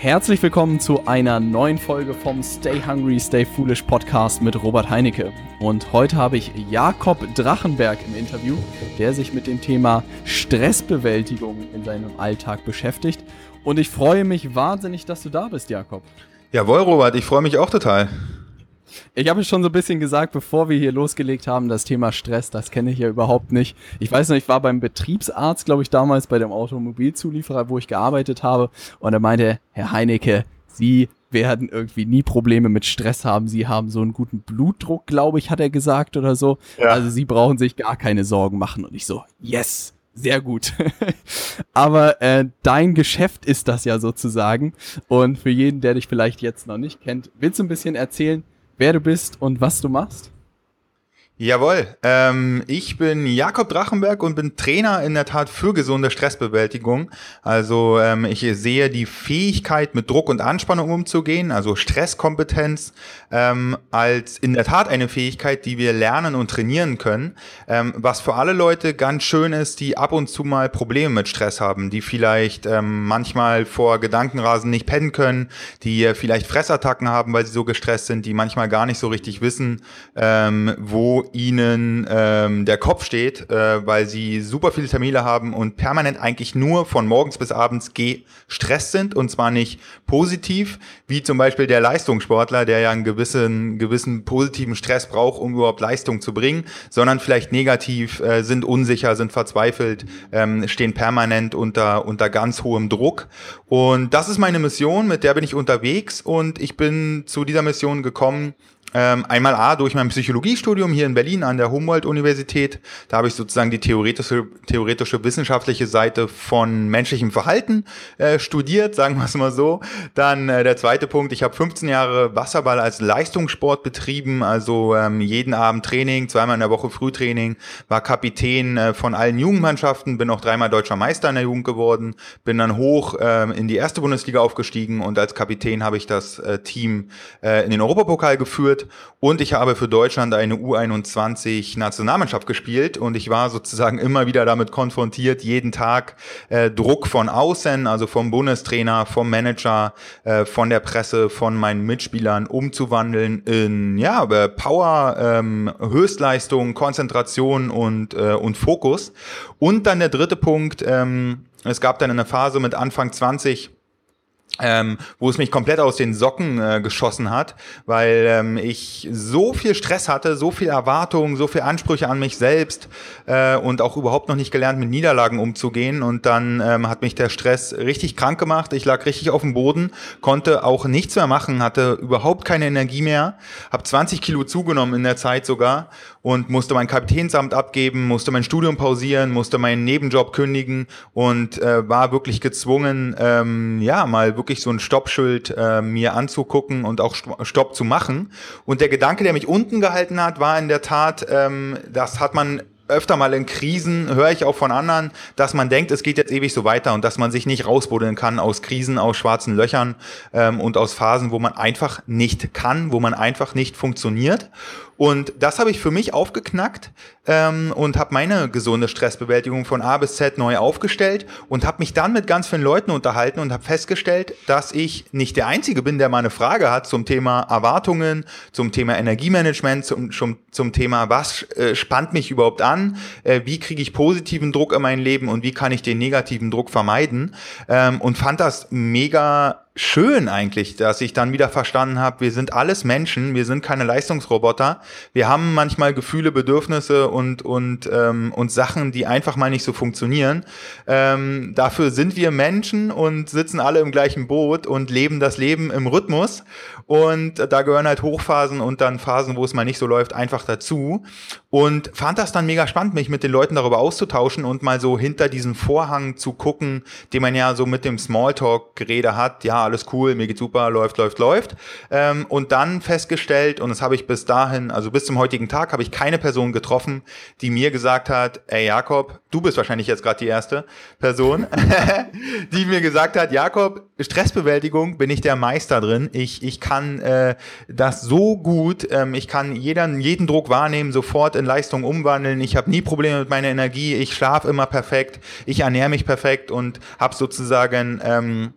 Herzlich willkommen zu einer neuen Folge vom Stay Hungry, Stay Foolish Podcast mit Robert Heinecke. Und heute habe ich Jakob Drachenberg im Interview, der sich mit dem Thema Stressbewältigung in seinem Alltag beschäftigt. Und ich freue mich wahnsinnig, dass du da bist, Jakob. Jawohl, Robert, ich freue mich auch total. Ich habe es schon so ein bisschen gesagt, bevor wir hier losgelegt haben, das Thema Stress, das kenne ich ja überhaupt nicht. Ich weiß noch, ich war beim Betriebsarzt, glaube ich, damals bei dem Automobilzulieferer, wo ich gearbeitet habe. Und er meinte, Herr Heinecke, Sie werden irgendwie nie Probleme mit Stress haben. Sie haben so einen guten Blutdruck, glaube ich, hat er gesagt oder so. Ja. Also Sie brauchen sich gar keine Sorgen machen. Und ich so, yes, sehr gut. Aber äh, dein Geschäft ist das ja sozusagen. Und für jeden, der dich vielleicht jetzt noch nicht kennt, willst du ein bisschen erzählen, wer du bist und was du machst? Jawohl, ähm, ich bin Jakob Drachenberg und bin Trainer in der Tat für gesunde Stressbewältigung. Also ähm, ich sehe die Fähigkeit, mit Druck und Anspannung umzugehen, also Stresskompetenz, ähm, als in der Tat eine Fähigkeit, die wir lernen und trainieren können. Ähm, was für alle Leute ganz schön ist, die ab und zu mal Probleme mit Stress haben, die vielleicht ähm, manchmal vor Gedankenrasen nicht pennen können, die vielleicht Fressattacken haben, weil sie so gestresst sind, die manchmal gar nicht so richtig wissen, ähm, wo ihnen ähm, der Kopf steht, äh, weil sie super viele Termine haben und permanent eigentlich nur von morgens bis abends gestresst sind und zwar nicht positiv, wie zum Beispiel der Leistungssportler, der ja einen gewissen, gewissen positiven Stress braucht, um überhaupt Leistung zu bringen, sondern vielleicht negativ, äh, sind unsicher, sind verzweifelt, ähm, stehen permanent unter, unter ganz hohem Druck. Und das ist meine Mission, mit der bin ich unterwegs und ich bin zu dieser Mission gekommen, ähm, einmal A durch mein Psychologiestudium hier in Berlin an der Humboldt-Universität. Da habe ich sozusagen die theoretische, theoretische wissenschaftliche Seite von menschlichem Verhalten äh, studiert, sagen wir es mal so. Dann äh, der zweite Punkt, ich habe 15 Jahre Wasserball als Leistungssport betrieben, also ähm, jeden Abend Training, zweimal in der Woche Frühtraining, war Kapitän äh, von allen Jugendmannschaften, bin auch dreimal deutscher Meister in der Jugend geworden, bin dann hoch äh, in die erste Bundesliga aufgestiegen und als Kapitän habe ich das äh, Team äh, in den Europapokal geführt geführt und ich habe für Deutschland eine U21 Nationalmannschaft gespielt und ich war sozusagen immer wieder damit konfrontiert, jeden Tag äh, Druck von außen, also vom Bundestrainer, vom Manager, äh, von der Presse, von meinen Mitspielern umzuwandeln in ja, äh, Power, ähm, Höchstleistung, Konzentration und, äh, und Fokus. Und dann der dritte Punkt, ähm, es gab dann eine Phase mit Anfang 20, ähm, wo es mich komplett aus den Socken äh, geschossen hat, weil ähm, ich so viel Stress hatte, so viel Erwartungen, so viel Ansprüche an mich selbst äh, und auch überhaupt noch nicht gelernt, mit Niederlagen umzugehen. Und dann ähm, hat mich der Stress richtig krank gemacht. Ich lag richtig auf dem Boden, konnte auch nichts mehr machen, hatte überhaupt keine Energie mehr, habe 20 Kilo zugenommen in der Zeit sogar und musste mein Kapitänsamt abgeben, musste mein Studium pausieren, musste meinen Nebenjob kündigen und äh, war wirklich gezwungen, ähm, ja, mal wirklich so ein Stoppschild äh, mir anzugucken und auch Stopp zu machen. Und der Gedanke, der mich unten gehalten hat, war in der Tat, ähm, das hat man öfter mal in Krisen höre ich auch von anderen, dass man denkt, es geht jetzt ewig so weiter und dass man sich nicht rausbuddeln kann aus Krisen, aus schwarzen Löchern ähm, und aus Phasen, wo man einfach nicht kann, wo man einfach nicht funktioniert. Und das habe ich für mich aufgeknackt ähm, und habe meine gesunde Stressbewältigung von A bis Z neu aufgestellt und habe mich dann mit ganz vielen Leuten unterhalten und habe festgestellt, dass ich nicht der Einzige bin, der mal eine Frage hat zum Thema Erwartungen, zum Thema Energiemanagement, zum, zum, zum Thema, was äh, spannt mich überhaupt an, äh, wie kriege ich positiven Druck in mein Leben und wie kann ich den negativen Druck vermeiden ähm, und fand das mega schön eigentlich, dass ich dann wieder verstanden habe, wir sind alles Menschen, wir sind keine Leistungsroboter. Wir haben manchmal Gefühle, Bedürfnisse und, und, ähm, und Sachen, die einfach mal nicht so funktionieren. Ähm, dafür sind wir Menschen und sitzen alle im gleichen Boot und leben das Leben im Rhythmus. Und da gehören halt Hochphasen und dann Phasen, wo es mal nicht so läuft, einfach dazu. Und fand das dann mega spannend, mich mit den Leuten darüber auszutauschen und mal so hinter diesen Vorhang zu gucken, den man ja so mit dem Smalltalk-Gerede hat. Ja, alles cool, mir geht super, läuft, läuft, läuft. Ähm, und dann festgestellt, und das habe ich bis dahin, also bis zum heutigen Tag, habe ich keine Person getroffen, die mir gesagt hat, ey Jakob, du bist wahrscheinlich jetzt gerade die erste Person, die mir gesagt hat, Jakob, Stressbewältigung bin ich der Meister drin. Ich, ich kann äh, das so gut, ähm, ich kann jeden, jeden Druck wahrnehmen, sofort in Leistung umwandeln. Ich habe nie Probleme mit meiner Energie, ich schlafe immer perfekt, ich ernähre mich perfekt und habe sozusagen ähm,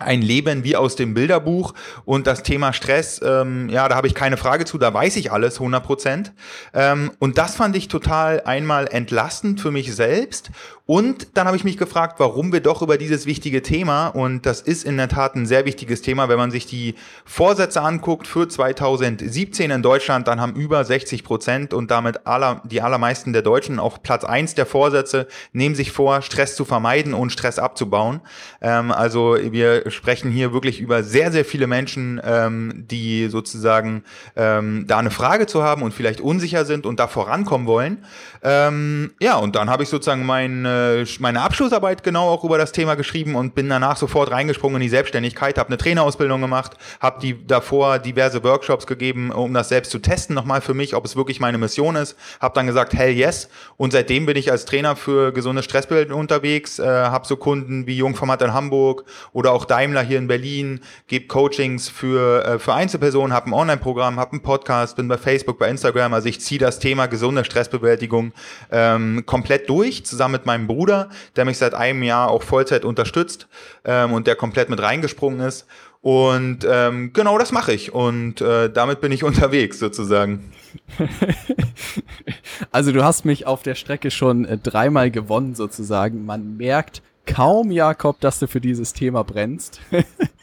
ein Leben wie aus dem Bilderbuch. Und das Thema Stress, ähm, ja, da habe ich keine Frage zu, da weiß ich alles 100 Prozent. Ähm, und das fand ich total einmal entlastend für mich selbst und dann habe ich mich gefragt, warum wir doch über dieses wichtige Thema, und das ist in der Tat ein sehr wichtiges Thema, wenn man sich die Vorsätze anguckt für 2017 in Deutschland, dann haben über 60 Prozent und damit aller, die allermeisten der Deutschen auf Platz eins der Vorsätze nehmen sich vor, Stress zu vermeiden und Stress abzubauen. Ähm, also wir sprechen hier wirklich über sehr, sehr viele Menschen, ähm, die sozusagen ähm, da eine Frage zu haben und vielleicht unsicher sind und da vorankommen wollen. Ähm, ja, und dann habe ich sozusagen mein äh, meine Abschlussarbeit genau auch über das Thema geschrieben und bin danach sofort reingesprungen in die Selbstständigkeit, habe eine Trainerausbildung gemacht, habe die davor diverse Workshops gegeben, um das selbst zu testen nochmal für mich, ob es wirklich meine Mission ist. Habe dann gesagt, hell yes. Und seitdem bin ich als Trainer für gesunde Stressbild unterwegs, äh, habe so Kunden wie Jungformat in Hamburg oder auch Daimler hier in Berlin, gebe Coachings für, äh, für Einzelpersonen, habe ein Online-Programm, habe einen Podcast, bin bei Facebook, bei Instagram. Also ich ziehe das Thema gesunde Stressbewältigung ähm, komplett durch, zusammen mit meinem Bruder, der mich seit einem Jahr auch Vollzeit unterstützt ähm, und der komplett mit reingesprungen ist. Und ähm, genau das mache ich und äh, damit bin ich unterwegs sozusagen. also du hast mich auf der Strecke schon äh, dreimal gewonnen sozusagen. Man merkt kaum, Jakob, dass du für dieses Thema brennst.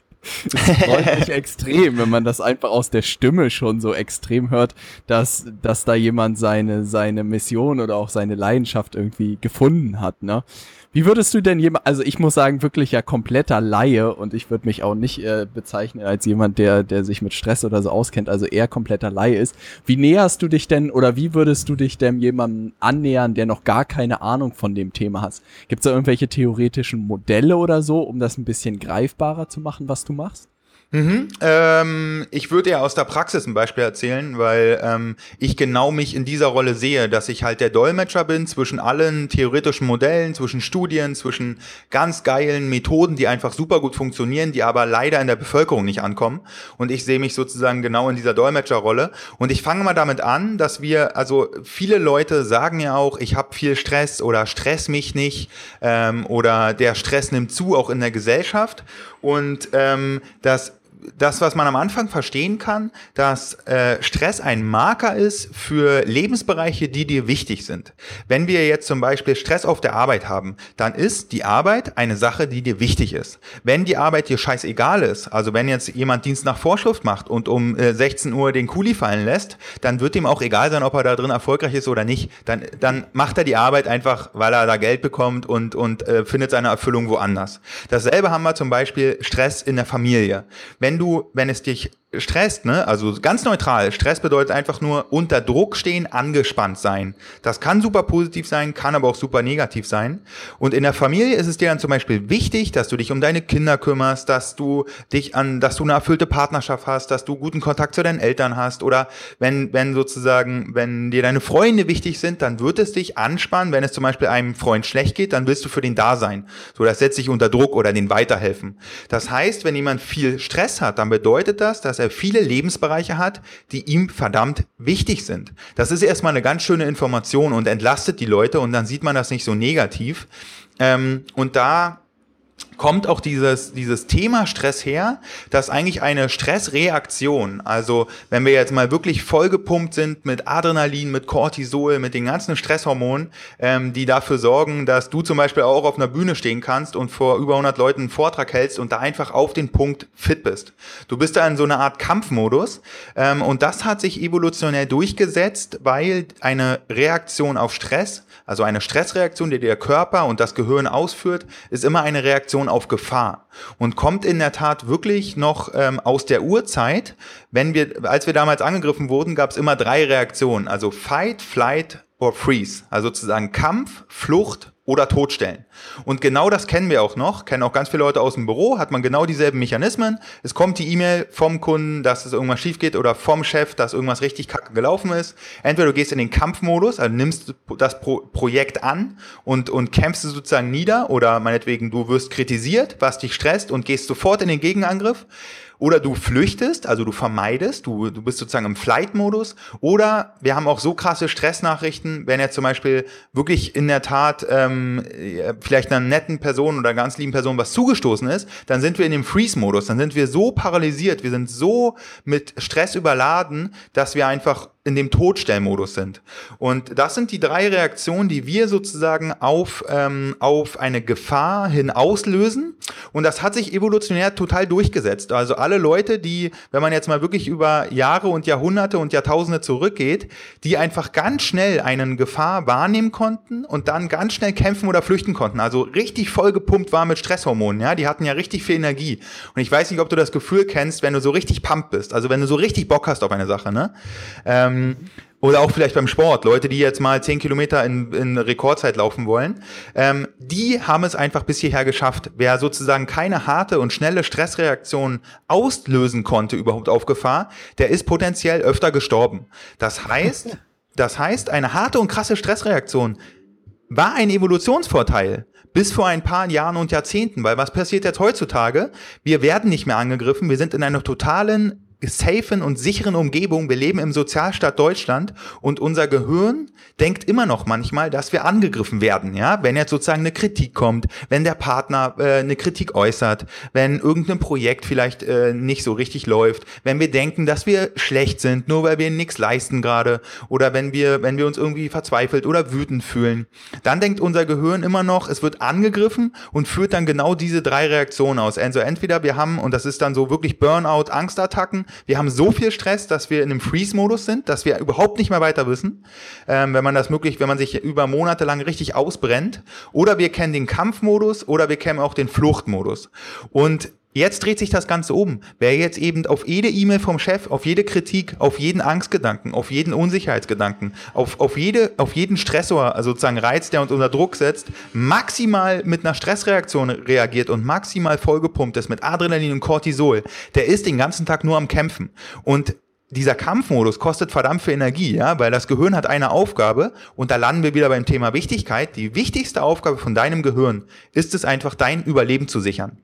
Es freut mich extrem, wenn man das einfach aus der Stimme schon so extrem hört, dass, dass da jemand seine, seine Mission oder auch seine Leidenschaft irgendwie gefunden hat, ne? Wie würdest du denn jemand, also ich muss sagen, wirklich ja kompletter Laie und ich würde mich auch nicht äh, bezeichnen als jemand, der, der sich mit Stress oder so auskennt, also eher kompletter Laie ist. Wie näherst du dich denn oder wie würdest du dich denn jemandem annähern, der noch gar keine Ahnung von dem Thema hast? Gibt es da irgendwelche theoretischen Modelle oder so, um das ein bisschen greifbarer zu machen, was du machst? Mhm, ähm, ich würde ja aus der Praxis ein Beispiel erzählen, weil ähm, ich genau mich in dieser Rolle sehe, dass ich halt der Dolmetscher bin zwischen allen theoretischen Modellen, zwischen Studien, zwischen ganz geilen Methoden, die einfach super gut funktionieren, die aber leider in der Bevölkerung nicht ankommen. Und ich sehe mich sozusagen genau in dieser Dolmetscherrolle. Und ich fange mal damit an, dass wir, also viele Leute sagen ja auch, ich habe viel Stress oder stress mich nicht ähm, oder der Stress nimmt zu, auch in der Gesellschaft. Und ähm, das das, was man am Anfang verstehen kann, dass äh, Stress ein Marker ist für Lebensbereiche, die dir wichtig sind. Wenn wir jetzt zum Beispiel Stress auf der Arbeit haben, dann ist die Arbeit eine Sache, die dir wichtig ist. Wenn die Arbeit dir scheißegal ist, also wenn jetzt jemand Dienst nach Vorschrift macht und um äh, 16 Uhr den Kuli fallen lässt, dann wird ihm auch egal sein, ob er da drin erfolgreich ist oder nicht. Dann, dann macht er die Arbeit einfach, weil er da Geld bekommt und, und äh, findet seine Erfüllung woanders. Dasselbe haben wir zum Beispiel Stress in der Familie. Wenn du, wenn es dich stresst, ne? Also ganz neutral. Stress bedeutet einfach nur unter Druck stehen, angespannt sein. Das kann super positiv sein, kann aber auch super negativ sein. Und in der Familie ist es dir dann zum Beispiel wichtig, dass du dich um deine Kinder kümmerst, dass du dich an, dass du eine erfüllte Partnerschaft hast, dass du guten Kontakt zu deinen Eltern hast oder wenn, wenn sozusagen, wenn dir deine Freunde wichtig sind, dann wird es dich anspannen. Wenn es zum Beispiel einem Freund schlecht geht, dann willst du für den da sein. So, das setzt dich unter Druck oder den weiterhelfen. Das heißt, wenn jemand viel Stress hat, dann bedeutet das, dass er er viele Lebensbereiche hat, die ihm verdammt wichtig sind. Das ist erstmal eine ganz schöne Information und entlastet die Leute und dann sieht man das nicht so negativ. Ähm, und da kommt auch dieses, dieses Thema Stress her, dass eigentlich eine Stressreaktion, also wenn wir jetzt mal wirklich vollgepumpt sind mit Adrenalin, mit Cortisol, mit den ganzen Stresshormonen, ähm, die dafür sorgen, dass du zum Beispiel auch auf einer Bühne stehen kannst und vor über 100 Leuten einen Vortrag hältst und da einfach auf den Punkt fit bist. Du bist da in so einer Art Kampfmodus ähm, und das hat sich evolutionär durchgesetzt, weil eine Reaktion auf Stress also eine Stressreaktion, die der Körper und das Gehirn ausführt, ist immer eine Reaktion auf Gefahr. Und kommt in der Tat wirklich noch ähm, aus der Urzeit. Wenn wir, als wir damals angegriffen wurden, gab es immer drei Reaktionen, also Fight, Flight or Freeze, also sozusagen Kampf, Flucht oder totstellen. Und genau das kennen wir auch noch, kennen auch ganz viele Leute aus dem Büro, hat man genau dieselben Mechanismen. Es kommt die E-Mail vom Kunden, dass es irgendwas schief geht oder vom Chef, dass irgendwas richtig kacke gelaufen ist. Entweder du gehst in den Kampfmodus, also nimmst das Pro Projekt an und, und kämpfst es sozusagen nieder oder meinetwegen du wirst kritisiert, was dich stresst und gehst sofort in den Gegenangriff. Oder du flüchtest, also du vermeidest, du, du bist sozusagen im Flight-Modus, oder wir haben auch so krasse Stressnachrichten, wenn jetzt zum Beispiel wirklich in der Tat ähm, vielleicht einer netten Person oder ganz lieben Person was zugestoßen ist, dann sind wir in dem Freeze-Modus, dann sind wir so paralysiert, wir sind so mit Stress überladen, dass wir einfach in dem Todstellmodus sind. Und das sind die drei Reaktionen, die wir sozusagen auf, ähm, auf eine Gefahr hin auslösen. Und das hat sich evolutionär total durchgesetzt. Also alle Leute, die, wenn man jetzt mal wirklich über Jahre und Jahrhunderte und Jahrtausende zurückgeht, die einfach ganz schnell eine Gefahr wahrnehmen konnten und dann ganz schnell kämpfen oder flüchten konnten. Also richtig vollgepumpt war mit Stresshormonen. Ja, die hatten ja richtig viel Energie. Und ich weiß nicht, ob du das Gefühl kennst, wenn du so richtig pumpt bist. Also wenn du so richtig Bock hast auf eine Sache, ne? Ähm, ähm, oder auch vielleicht beim Sport, Leute, die jetzt mal 10 Kilometer in, in Rekordzeit laufen wollen, ähm, die haben es einfach bis hierher geschafft. Wer sozusagen keine harte und schnelle Stressreaktion auslösen konnte überhaupt auf Gefahr, der ist potenziell öfter gestorben. Das heißt, das heißt, eine harte und krasse Stressreaktion war ein Evolutionsvorteil bis vor ein paar Jahren und Jahrzehnten, weil was passiert jetzt heutzutage? Wir werden nicht mehr angegriffen, wir sind in einer totalen safen und sicheren Umgebung. Wir leben im Sozialstaat Deutschland und unser Gehirn denkt immer noch manchmal, dass wir angegriffen werden, ja, wenn jetzt sozusagen eine Kritik kommt, wenn der Partner äh, eine Kritik äußert, wenn irgendein Projekt vielleicht äh, nicht so richtig läuft, wenn wir denken, dass wir schlecht sind, nur weil wir nichts leisten gerade oder wenn wir wenn wir uns irgendwie verzweifelt oder wütend fühlen, dann denkt unser Gehirn immer noch, es wird angegriffen und führt dann genau diese drei Reaktionen aus. Also entweder wir haben und das ist dann so wirklich Burnout, Angstattacken wir haben so viel Stress, dass wir in einem Freeze-Modus sind, dass wir überhaupt nicht mehr weiter wissen, ähm, wenn man das möglich, wenn man sich über Monate lang richtig ausbrennt. Oder wir kennen den Kampfmodus oder wir kennen auch den Fluchtmodus. Und Jetzt dreht sich das Ganze um. Wer jetzt eben auf jede E-Mail vom Chef, auf jede Kritik, auf jeden Angstgedanken, auf jeden Unsicherheitsgedanken, auf, auf, jede, auf jeden Stressor, also sozusagen Reiz, der uns unter Druck setzt, maximal mit einer Stressreaktion reagiert und maximal vollgepumpt ist mit Adrenalin und Cortisol, der ist den ganzen Tag nur am Kämpfen. Und dieser Kampfmodus kostet verdammt viel Energie, ja, weil das Gehirn hat eine Aufgabe und da landen wir wieder beim Thema Wichtigkeit. Die wichtigste Aufgabe von deinem Gehirn ist es einfach, dein Überleben zu sichern.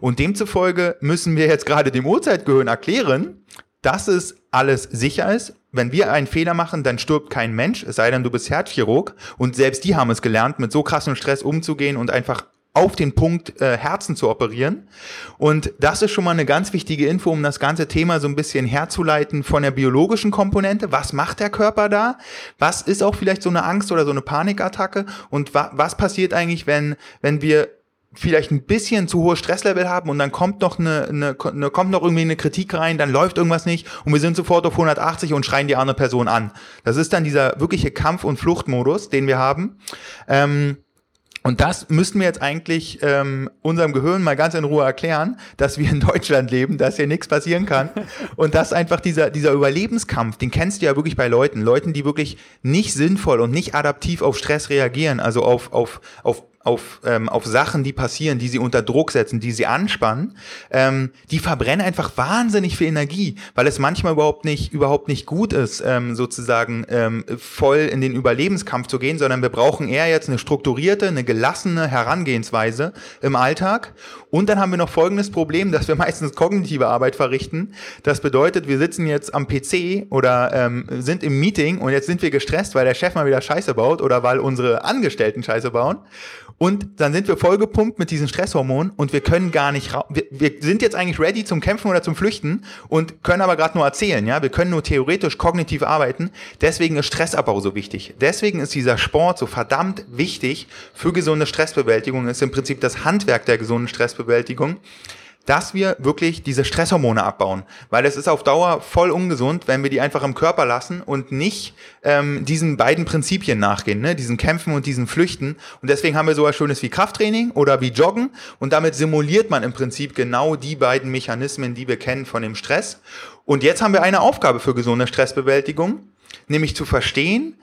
Und demzufolge müssen wir jetzt gerade dem Urzeitgehirn erklären, dass es alles sicher ist. Wenn wir einen Fehler machen, dann stirbt kein Mensch, es sei denn, du bist Herzchirurg. Und selbst die haben es gelernt, mit so krassem Stress umzugehen und einfach auf den Punkt äh, Herzen zu operieren. Und das ist schon mal eine ganz wichtige Info, um das ganze Thema so ein bisschen herzuleiten von der biologischen Komponente. Was macht der Körper da? Was ist auch vielleicht so eine Angst oder so eine Panikattacke? Und wa was passiert eigentlich, wenn, wenn wir vielleicht ein bisschen zu hohes Stresslevel haben und dann kommt noch eine, eine, eine, kommt noch irgendwie eine Kritik rein, dann läuft irgendwas nicht und wir sind sofort auf 180 und schreien die andere Person an. Das ist dann dieser wirkliche Kampf- und Fluchtmodus, den wir haben. Ähm, und das müssten wir jetzt eigentlich ähm, unserem Gehirn mal ganz in Ruhe erklären, dass wir in Deutschland leben, dass hier nichts passieren kann. Und dass einfach dieser, dieser Überlebenskampf, den kennst du ja wirklich bei Leuten, Leuten, die wirklich nicht sinnvoll und nicht adaptiv auf Stress reagieren, also auf, auf, auf auf, ähm, auf Sachen, die passieren, die sie unter Druck setzen, die sie anspannen, ähm, die verbrennen einfach wahnsinnig viel Energie, weil es manchmal überhaupt nicht, überhaupt nicht gut ist, ähm, sozusagen ähm, voll in den Überlebenskampf zu gehen, sondern wir brauchen eher jetzt eine strukturierte, eine gelassene Herangehensweise im Alltag. Und dann haben wir noch folgendes Problem, dass wir meistens kognitive Arbeit verrichten. Das bedeutet, wir sitzen jetzt am PC oder ähm, sind im Meeting und jetzt sind wir gestresst, weil der Chef mal wieder Scheiße baut oder weil unsere Angestellten Scheiße bauen. Und dann sind wir vollgepumpt mit diesen Stresshormonen und wir können gar nicht, wir, wir sind jetzt eigentlich ready zum Kämpfen oder zum Flüchten und können aber gerade nur erzählen, ja, wir können nur theoretisch kognitiv arbeiten. Deswegen ist Stressabbau so wichtig. Deswegen ist dieser Sport so verdammt wichtig für gesunde Stressbewältigung. Ist im Prinzip das Handwerk der gesunden Stressbewältigung dass wir wirklich diese Stresshormone abbauen. Weil es ist auf Dauer voll ungesund, wenn wir die einfach im Körper lassen und nicht ähm, diesen beiden Prinzipien nachgehen, ne? diesen Kämpfen und diesen Flüchten. Und deswegen haben wir sowas Schönes wie Krafttraining oder wie Joggen. Und damit simuliert man im Prinzip genau die beiden Mechanismen, die wir kennen von dem Stress. Und jetzt haben wir eine Aufgabe für gesunde Stressbewältigung, nämlich zu verstehen,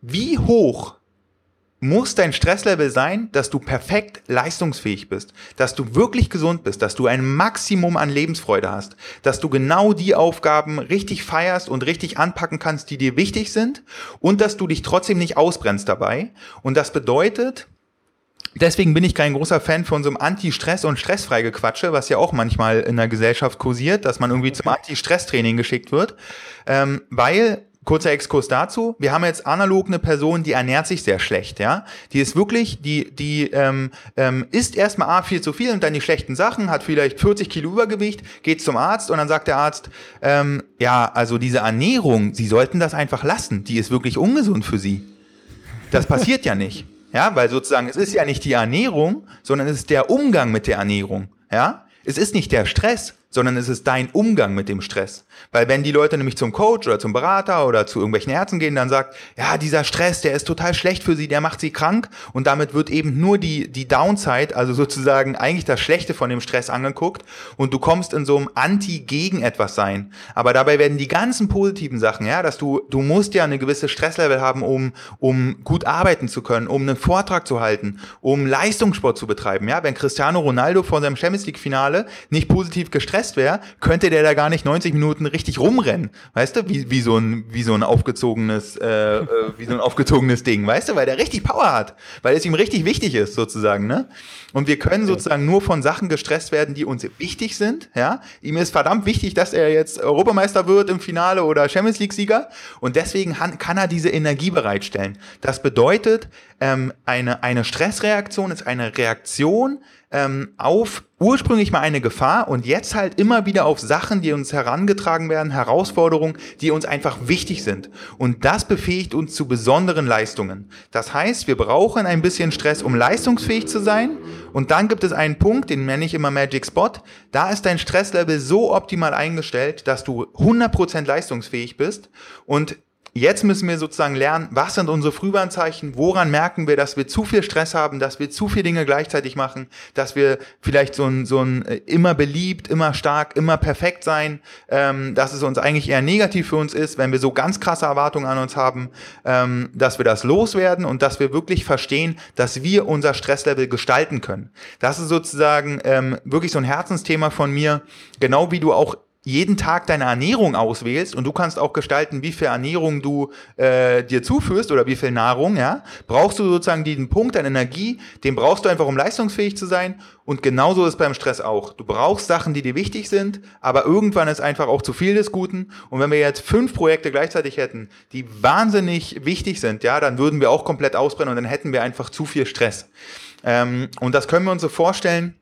wie hoch muss dein Stresslevel sein, dass du perfekt leistungsfähig bist, dass du wirklich gesund bist, dass du ein Maximum an Lebensfreude hast, dass du genau die Aufgaben richtig feierst und richtig anpacken kannst, die dir wichtig sind und dass du dich trotzdem nicht ausbrennst dabei. Und das bedeutet, Deswegen bin ich kein großer Fan von so einem Anti-Stress- und Stressfreigequatsche, was ja auch manchmal in der Gesellschaft kursiert, dass man irgendwie zum Anti-Stress-Training geschickt wird. Ähm, weil Kurzer Exkurs dazu. Wir haben jetzt analog eine Person, die ernährt sich sehr schlecht, ja. Die ist wirklich, die, die ähm, ähm, isst erstmal A viel zu viel und dann die schlechten Sachen, hat vielleicht 40 Kilo Übergewicht, geht zum Arzt und dann sagt der Arzt, ähm, ja, also diese Ernährung, Sie sollten das einfach lassen. Die ist wirklich ungesund für Sie. Das passiert ja nicht. Ja, weil sozusagen, es ist ja nicht die Ernährung, sondern es ist der Umgang mit der Ernährung. Ja, es ist nicht der Stress, sondern es ist dein Umgang mit dem Stress. Weil wenn die Leute nämlich zum Coach oder zum Berater oder zu irgendwelchen Ärzten gehen, dann sagt, ja, dieser Stress, der ist total schlecht für sie, der macht sie krank und damit wird eben nur die, die Downside, also sozusagen eigentlich das Schlechte von dem Stress angeguckt und du kommst in so einem Anti-Gegen etwas sein. Aber dabei werden die ganzen positiven Sachen, ja, dass du, du musst ja eine gewisse Stresslevel haben, um, um gut arbeiten zu können, um einen Vortrag zu halten, um Leistungssport zu betreiben, ja. Wenn Cristiano Ronaldo vor seinem Champions League Finale nicht positiv gestresst wäre, könnte der da gar nicht 90 Minuten richtig rumrennen, weißt du, wie, wie so ein, wie so ein aufgezogenes, äh, äh, wie so ein aufgezogenes Ding, weißt du, weil der richtig Power hat, weil es ihm richtig wichtig ist, sozusagen, ne? Und wir können sozusagen nur von Sachen gestresst werden, die uns wichtig sind, ja? Ihm ist verdammt wichtig, dass er jetzt Europameister wird im Finale oder Champions League Sieger und deswegen kann er diese Energie bereitstellen. Das bedeutet, ähm, eine, eine Stressreaktion ist eine Reaktion, ähm, auf ursprünglich mal eine Gefahr und jetzt halt immer wieder auf Sachen, die uns herangetragen werden, Herausforderungen, die uns einfach wichtig sind. Und das befähigt uns zu besonderen Leistungen. Das heißt, wir brauchen ein bisschen Stress, um leistungsfähig zu sein. Und dann gibt es einen Punkt, den nenne ich immer Magic Spot. Da ist dein Stresslevel so optimal eingestellt, dass du 100% leistungsfähig bist. Und Jetzt müssen wir sozusagen lernen, was sind unsere Frühwarnzeichen, woran merken wir, dass wir zu viel Stress haben, dass wir zu viele Dinge gleichzeitig machen, dass wir vielleicht so ein, so ein äh, immer beliebt, immer stark, immer perfekt sein, ähm, dass es uns eigentlich eher negativ für uns ist, wenn wir so ganz krasse Erwartungen an uns haben, ähm, dass wir das loswerden und dass wir wirklich verstehen, dass wir unser Stresslevel gestalten können. Das ist sozusagen ähm, wirklich so ein Herzensthema von mir, genau wie du auch jeden Tag deine Ernährung auswählst und du kannst auch gestalten, wie viel Ernährung du äh, dir zuführst oder wie viel Nahrung, ja, brauchst du sozusagen diesen Punkt an Energie, den brauchst du einfach, um leistungsfähig zu sein. Und genauso ist beim Stress auch. Du brauchst Sachen, die dir wichtig sind, aber irgendwann ist einfach auch zu viel des Guten. Und wenn wir jetzt fünf Projekte gleichzeitig hätten, die wahnsinnig wichtig sind, ja, dann würden wir auch komplett ausbrennen und dann hätten wir einfach zu viel Stress. Ähm, und das können wir uns so vorstellen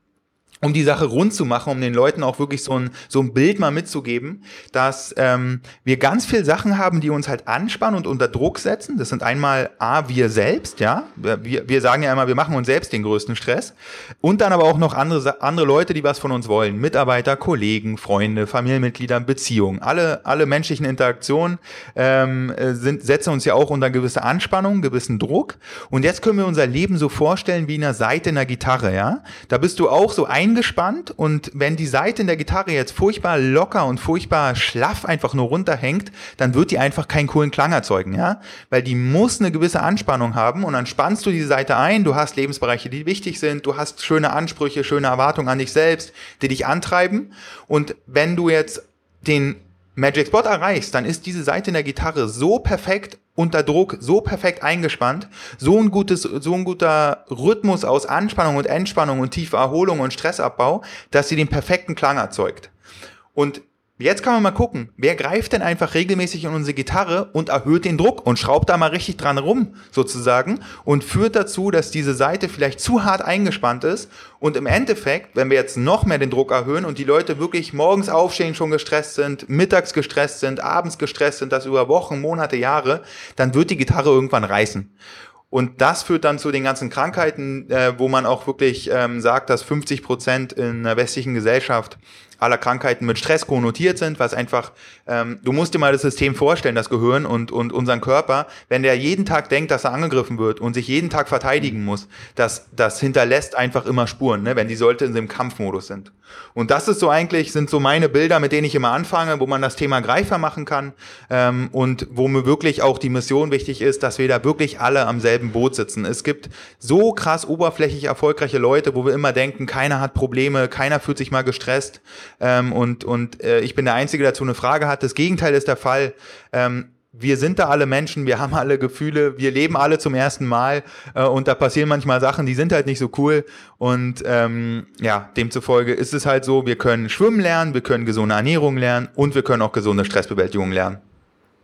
um die Sache rund zu machen, um den Leuten auch wirklich so ein, so ein Bild mal mitzugeben, dass ähm, wir ganz viel Sachen haben, die uns halt anspannen und unter Druck setzen. Das sind einmal A, wir selbst, ja. Wir, wir sagen ja immer, wir machen uns selbst den größten Stress. Und dann aber auch noch andere, andere Leute, die was von uns wollen. Mitarbeiter, Kollegen, Freunde, Familienmitglieder, Beziehungen. Alle, alle menschlichen Interaktionen ähm, sind, setzen uns ja auch unter gewisse Anspannung, gewissen Druck. Und jetzt können wir unser Leben so vorstellen wie in einer Seite in der Gitarre, ja. Da bist du auch so ein eingespannt und wenn die Seite in der Gitarre jetzt furchtbar locker und furchtbar schlaff einfach nur runterhängt, dann wird die einfach keinen coolen Klang erzeugen, ja? Weil die muss eine gewisse Anspannung haben und dann spannst du diese Seite ein, du hast Lebensbereiche, die wichtig sind, du hast schöne Ansprüche, schöne Erwartungen an dich selbst, die dich antreiben und wenn du jetzt den Magic Spot erreichst, dann ist diese Seite in der Gitarre so perfekt unter Druck, so perfekt eingespannt, so ein gutes, so ein guter Rhythmus aus Anspannung und Entspannung und tiefer Erholung und Stressabbau, dass sie den perfekten Klang erzeugt. Und Jetzt kann man mal gucken, wer greift denn einfach regelmäßig in unsere Gitarre und erhöht den Druck und schraubt da mal richtig dran rum, sozusagen, und führt dazu, dass diese Seite vielleicht zu hart eingespannt ist. Und im Endeffekt, wenn wir jetzt noch mehr den Druck erhöhen und die Leute wirklich morgens aufstehen schon gestresst sind, mittags gestresst sind, abends gestresst sind, das über Wochen, Monate, Jahre, dann wird die Gitarre irgendwann reißen. Und das führt dann zu den ganzen Krankheiten, äh, wo man auch wirklich ähm, sagt, dass 50 Prozent in der westlichen Gesellschaft aller Krankheiten mit Stress konnotiert sind, was einfach, ähm, du musst dir mal das System vorstellen, das Gehirn und, und unseren Körper, wenn der jeden Tag denkt, dass er angegriffen wird und sich jeden Tag verteidigen muss, das, das hinterlässt einfach immer Spuren, ne, wenn die Leute in dem Kampfmodus sind. Und das ist so eigentlich, sind so meine Bilder, mit denen ich immer anfange, wo man das Thema greifbar machen kann ähm, und wo mir wirklich auch die Mission wichtig ist, dass wir da wirklich alle am selben Boot sitzen. Es gibt so krass oberflächlich erfolgreiche Leute, wo wir immer denken, keiner hat Probleme, keiner fühlt sich mal gestresst ähm, und, und äh, ich bin der Einzige, der dazu eine Frage hat. Das Gegenteil ist der Fall. Ähm, wir sind da alle Menschen, wir haben alle Gefühle, wir leben alle zum ersten Mal äh, und da passieren manchmal Sachen, die sind halt nicht so cool. Und ähm, ja, demzufolge ist es halt so, wir können schwimmen lernen, wir können gesunde Ernährung lernen und wir können auch gesunde Stressbewältigung lernen.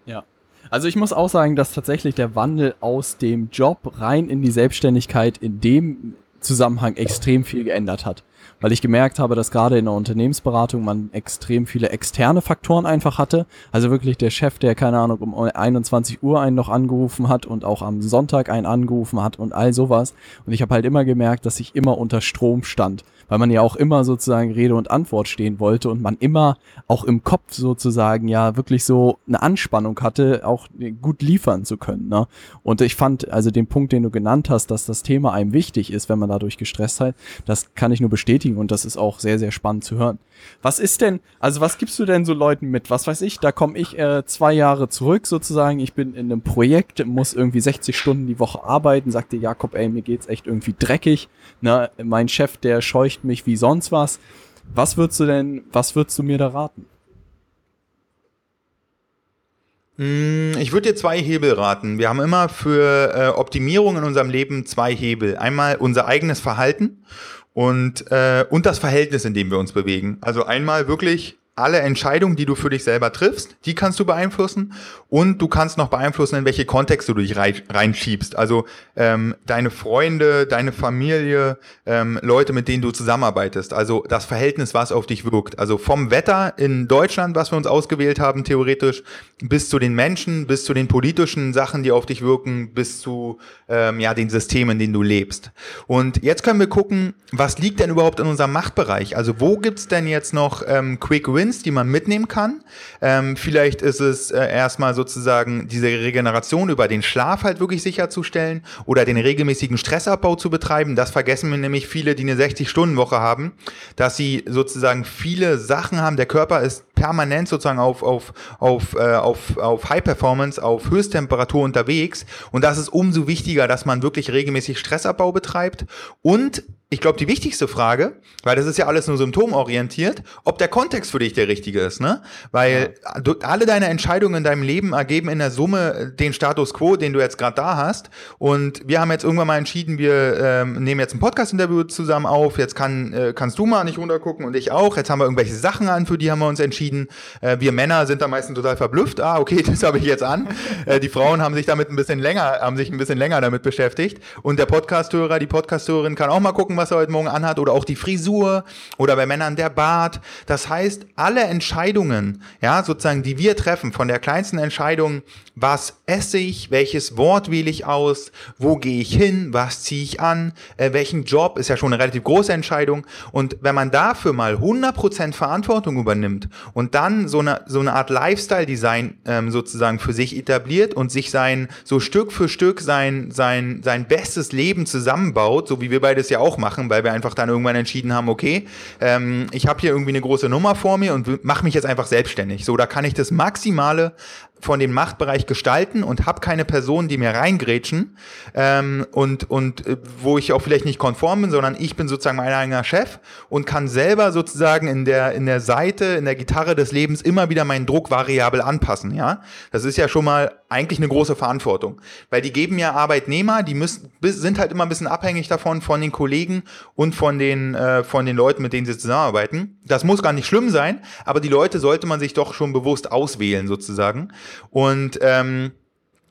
Ja. Also ich muss auch sagen, dass tatsächlich der Wandel aus dem Job rein in die Selbstständigkeit in dem Zusammenhang extrem viel geändert hat weil ich gemerkt habe, dass gerade in der Unternehmensberatung man extrem viele externe Faktoren einfach hatte. Also wirklich der Chef, der keine Ahnung um 21 Uhr einen noch angerufen hat und auch am Sonntag einen angerufen hat und all sowas. Und ich habe halt immer gemerkt, dass ich immer unter Strom stand weil man ja auch immer sozusagen Rede und Antwort stehen wollte und man immer auch im Kopf sozusagen ja wirklich so eine Anspannung hatte, auch gut liefern zu können. Ne? Und ich fand also den Punkt, den du genannt hast, dass das Thema einem wichtig ist, wenn man dadurch gestresst hat, das kann ich nur bestätigen und das ist auch sehr, sehr spannend zu hören. Was ist denn, also was gibst du denn so Leuten mit? Was weiß ich, da komme ich äh, zwei Jahre zurück sozusagen, ich bin in einem Projekt, muss irgendwie 60 Stunden die Woche arbeiten, sagte Jakob, ey, mir geht's echt irgendwie dreckig. Ne? Mein Chef, der scheucht mich wie sonst was. Was würdest du denn, was würdest du mir da raten? Hm, ich würde dir zwei Hebel raten. Wir haben immer für äh, Optimierung in unserem Leben zwei Hebel. Einmal unser eigenes Verhalten und, äh, und das Verhältnis, in dem wir uns bewegen. Also einmal wirklich alle Entscheidungen, die du für dich selber triffst, die kannst du beeinflussen und du kannst noch beeinflussen, in welche Kontexte du dich reinschiebst. Also ähm, deine Freunde, deine Familie, ähm, Leute, mit denen du zusammenarbeitest. Also das Verhältnis, was auf dich wirkt. Also vom Wetter in Deutschland, was wir uns ausgewählt haben, theoretisch, bis zu den Menschen, bis zu den politischen Sachen, die auf dich wirken, bis zu ähm, ja den Systemen, in denen du lebst. Und jetzt können wir gucken, was liegt denn überhaupt in unserem Machtbereich? Also wo gibt's denn jetzt noch ähm, Quick Wins? Wins, die man mitnehmen kann. Ähm, vielleicht ist es äh, erstmal sozusagen diese Regeneration über den Schlaf halt wirklich sicherzustellen oder den regelmäßigen Stressabbau zu betreiben. Das vergessen mir nämlich viele, die eine 60-Stunden-Woche haben, dass sie sozusagen viele Sachen haben. Der Körper ist permanent sozusagen auf, auf, auf, äh, auf, auf High Performance, auf Höchsttemperatur unterwegs. Und das ist umso wichtiger, dass man wirklich regelmäßig Stressabbau betreibt und ich glaube, die wichtigste Frage, weil das ist ja alles nur symptomorientiert, ob der Kontext für dich der richtige ist, ne? Weil ja. alle deine Entscheidungen in deinem Leben ergeben in der Summe den Status quo, den du jetzt gerade da hast. Und wir haben jetzt irgendwann mal entschieden, wir ähm, nehmen jetzt ein Podcast-Interview zusammen auf. Jetzt kann, äh, kannst du mal nicht runtergucken und ich auch. Jetzt haben wir irgendwelche Sachen an, für die haben wir uns entschieden. Äh, wir Männer sind da meistens total verblüfft. Ah, okay, das habe ich jetzt an. Äh, die Frauen haben sich damit ein bisschen länger, haben sich ein bisschen länger damit beschäftigt. Und der Podcast-Hörer, die Podcast-Hörerin kann auch mal gucken, was was er heute Morgen anhat oder auch die Frisur oder bei Männern der Bart. Das heißt, alle Entscheidungen, ja, sozusagen, die wir treffen, von der kleinsten Entscheidung, was esse ich, welches Wort wähle ich aus, wo gehe ich hin, was ziehe ich an, äh, welchen Job, ist ja schon eine relativ große Entscheidung. Und wenn man dafür mal 100% Verantwortung übernimmt und dann so eine, so eine Art Lifestyle-Design ähm, sozusagen für sich etabliert und sich sein, so Stück für Stück sein, sein, sein bestes Leben zusammenbaut, so wie wir beides ja auch machen, weil wir einfach dann irgendwann entschieden haben, okay, ähm, ich habe hier irgendwie eine große Nummer vor mir und mache mich jetzt einfach selbstständig. So, da kann ich das Maximale von dem Machtbereich gestalten und habe keine Personen, die mir reingrätschen ähm, und, und äh, wo ich auch vielleicht nicht konform bin, sondern ich bin sozusagen mein eigener Chef und kann selber sozusagen in der, in der Seite, in der Gitarre des Lebens immer wieder meinen Druck variabel anpassen. Ja, Das ist ja schon mal eigentlich eine große Verantwortung, weil die geben ja Arbeitnehmer, die müssen, sind halt immer ein bisschen abhängig davon, von den Kollegen und von den, äh, von den Leuten, mit denen sie zusammenarbeiten. Das muss gar nicht schlimm sein, aber die Leute sollte man sich doch schon bewusst auswählen sozusagen. Und ähm,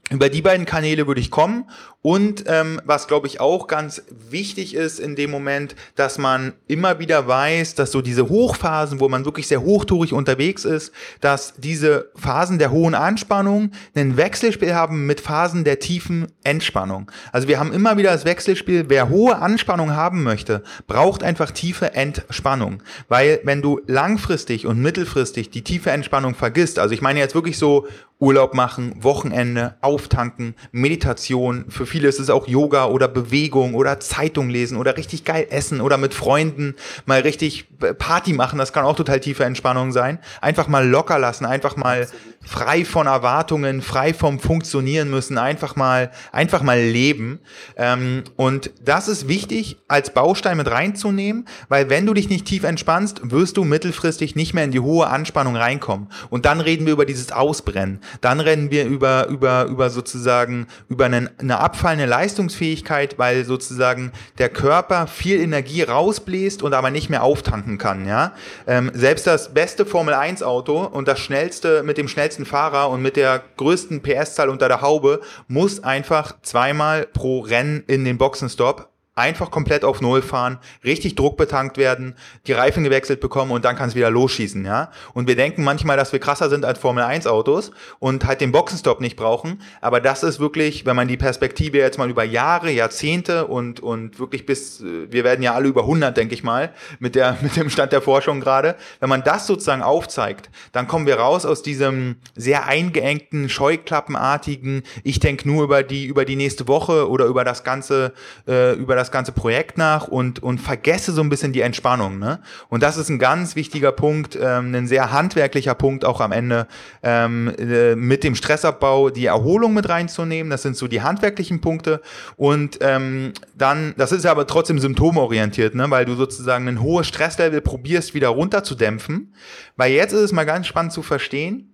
über die beiden Kanäle würde ich kommen und ähm, was, glaube ich, auch ganz wichtig ist in dem Moment, dass man immer wieder weiß, dass so diese Hochphasen, wo man wirklich sehr hochtourig unterwegs ist, dass diese Phasen der hohen Anspannung ein Wechselspiel haben mit Phasen der tiefen Entspannung. Also wir haben immer wieder das Wechselspiel, wer hohe Anspannung haben möchte, braucht einfach tiefe Entspannung. Weil wenn du langfristig und mittelfristig die tiefe Entspannung vergisst, also ich meine jetzt wirklich so Urlaub machen, Wochenende, auftanken, Meditation für viele ist es auch Yoga oder Bewegung oder Zeitung lesen oder richtig geil essen oder mit Freunden mal richtig Party machen. Das kann auch total tiefe Entspannung sein. Einfach mal locker lassen, einfach mal frei von Erwartungen, frei vom Funktionieren müssen, einfach mal, einfach mal leben. Ähm, und das ist wichtig als Baustein mit reinzunehmen, weil wenn du dich nicht tief entspannst, wirst du mittelfristig nicht mehr in die hohe Anspannung reinkommen. Und dann reden wir über dieses Ausbrennen. Dann rennen wir über, über, über sozusagen, über eine, eine abfallende Leistungsfähigkeit, weil sozusagen der Körper viel Energie rausbläst und aber nicht mehr auftanken kann, ja. Ähm, selbst das beste Formel 1 Auto und das schnellste, mit dem schnellsten Fahrer und mit der größten PS-Zahl unter der Haube muss einfach zweimal pro Rennen in den Boxenstopp einfach komplett auf Null fahren, richtig Druck betankt werden, die Reifen gewechselt bekommen und dann kann es wieder losschießen, ja. Und wir denken manchmal, dass wir krasser sind als Formel 1 Autos und halt den Boxenstopp nicht brauchen, aber das ist wirklich, wenn man die Perspektive jetzt mal über Jahre, Jahrzehnte und, und wirklich bis, wir werden ja alle über 100, denke ich mal, mit der, mit dem Stand der Forschung gerade, wenn man das sozusagen aufzeigt, dann kommen wir raus aus diesem sehr eingeengten, scheuklappenartigen, ich denke nur über die, über die nächste Woche oder über das ganze, äh, über das das ganze Projekt nach und, und vergesse so ein bisschen die Entspannung. Ne? Und das ist ein ganz wichtiger Punkt, ähm, ein sehr handwerklicher Punkt auch am Ende ähm, äh, mit dem Stressabbau, die Erholung mit reinzunehmen. Das sind so die handwerklichen Punkte. Und ähm, dann, das ist ja aber trotzdem symptomorientiert, ne? weil du sozusagen ein hohes Stresslevel probierst wieder runterzudämpfen. Weil jetzt ist es mal ganz spannend zu verstehen,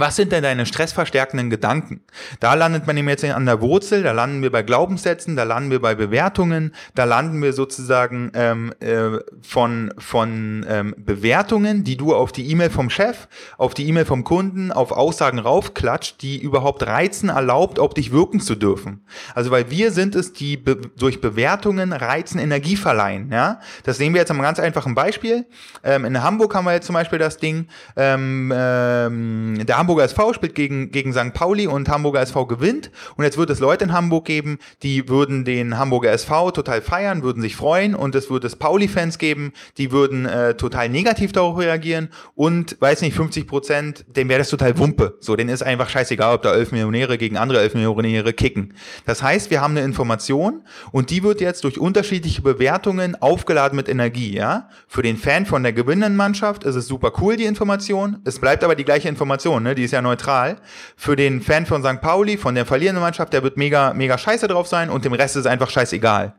was sind denn deine stressverstärkenden Gedanken? Da landet man eben jetzt an der Wurzel, da landen wir bei Glaubenssätzen, da landen wir bei Bewertungen, da landen wir sozusagen ähm, äh, von, von ähm, Bewertungen, die du auf die E-Mail vom Chef, auf die E-Mail vom Kunden, auf Aussagen raufklatscht, die überhaupt reizen erlaubt, auf dich wirken zu dürfen. Also weil wir sind es, die be durch Bewertungen reizen Energie verleihen. Ja? Das sehen wir jetzt am ganz einfachen Beispiel. Ähm, in Hamburg haben wir jetzt zum Beispiel das Ding, ähm, ähm, da Hamburger SV spielt gegen, gegen St. Pauli und Hamburger SV gewinnt. Und jetzt wird es Leute in Hamburg geben, die würden den Hamburger SV total feiern, würden sich freuen. Und es wird es Pauli-Fans geben, die würden äh, total negativ darauf reagieren. Und, weiß nicht, 50 Prozent, dem wäre das total Wumpe. So, denen ist einfach scheißegal, ob da elf Millionäre gegen andere elf Millionäre kicken. Das heißt, wir haben eine Information und die wird jetzt durch unterschiedliche Bewertungen aufgeladen mit Energie, ja. Für den Fan von der gewinnenden Mannschaft ist es super cool, die Information. Es bleibt aber die gleiche Information, ne? Ne? Die ist ja neutral. Für den Fan von St. Pauli, von der verlierenden Mannschaft, der wird mega, mega scheiße drauf sein und dem Rest ist einfach scheißegal.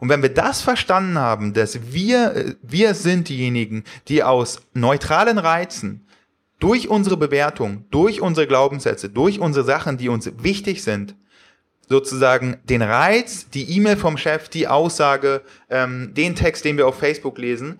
Und wenn wir das verstanden haben, dass wir, wir sind diejenigen, die aus neutralen Reizen durch unsere Bewertung, durch unsere Glaubenssätze, durch unsere Sachen, die uns wichtig sind, sozusagen den Reiz, die E-Mail vom Chef, die Aussage, ähm, den Text, den wir auf Facebook lesen,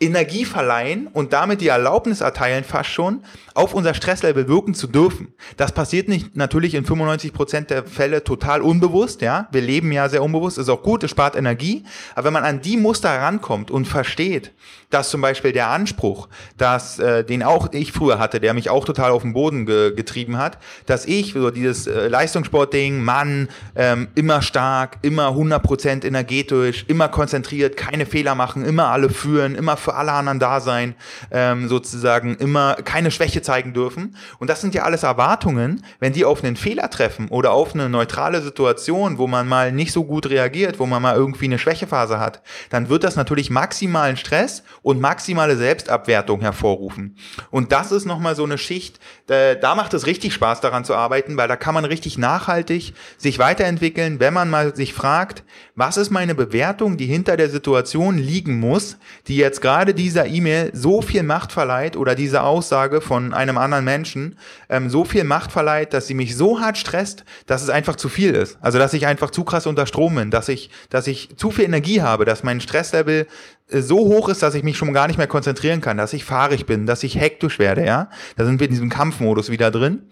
Energie verleihen und damit die Erlaubnis erteilen, fast schon, auf unser Stresslevel wirken zu dürfen. Das passiert nicht natürlich in 95 Prozent der Fälle total unbewusst, ja. Wir leben ja sehr unbewusst, ist auch gut, es spart Energie. Aber wenn man an die Muster rankommt und versteht, dass zum Beispiel der Anspruch, dass äh, den auch ich früher hatte, der mich auch total auf den Boden ge getrieben hat, dass ich so dieses äh, Leistungssportding, Mann, ähm, immer stark, immer 100% energetisch, immer konzentriert, keine Fehler machen, immer alle führen, immer für alle anderen da sein, ähm, sozusagen immer keine Schwäche zeigen dürfen. Und das sind ja alles Erwartungen, wenn die auf einen Fehler treffen oder auf eine neutrale Situation, wo man mal nicht so gut reagiert, wo man mal irgendwie eine Schwächephase hat, dann wird das natürlich maximalen Stress und maximale Selbstabwertung hervorrufen. Und das ist nochmal so eine Schicht, da, da macht es richtig Spaß daran zu arbeiten, weil da kann man richtig nachhaltig sich weiterentwickeln, wenn man mal sich fragt, was ist meine Bewertung, die hinter der Situation liegen muss, die jetzt gerade dieser E-Mail so viel Macht verleiht oder diese Aussage von einem anderen Menschen ähm, so viel Macht verleiht, dass sie mich so hart stresst, dass es einfach zu viel ist. Also dass ich einfach zu krass unter Strom bin, dass ich, dass ich zu viel Energie habe, dass mein Stresslevel äh, so hoch ist, dass ich mich schon gar nicht mehr konzentrieren kann, dass ich fahrig bin, dass ich hektisch werde, ja. Da sind wir in diesem Kampfmodus wieder drin.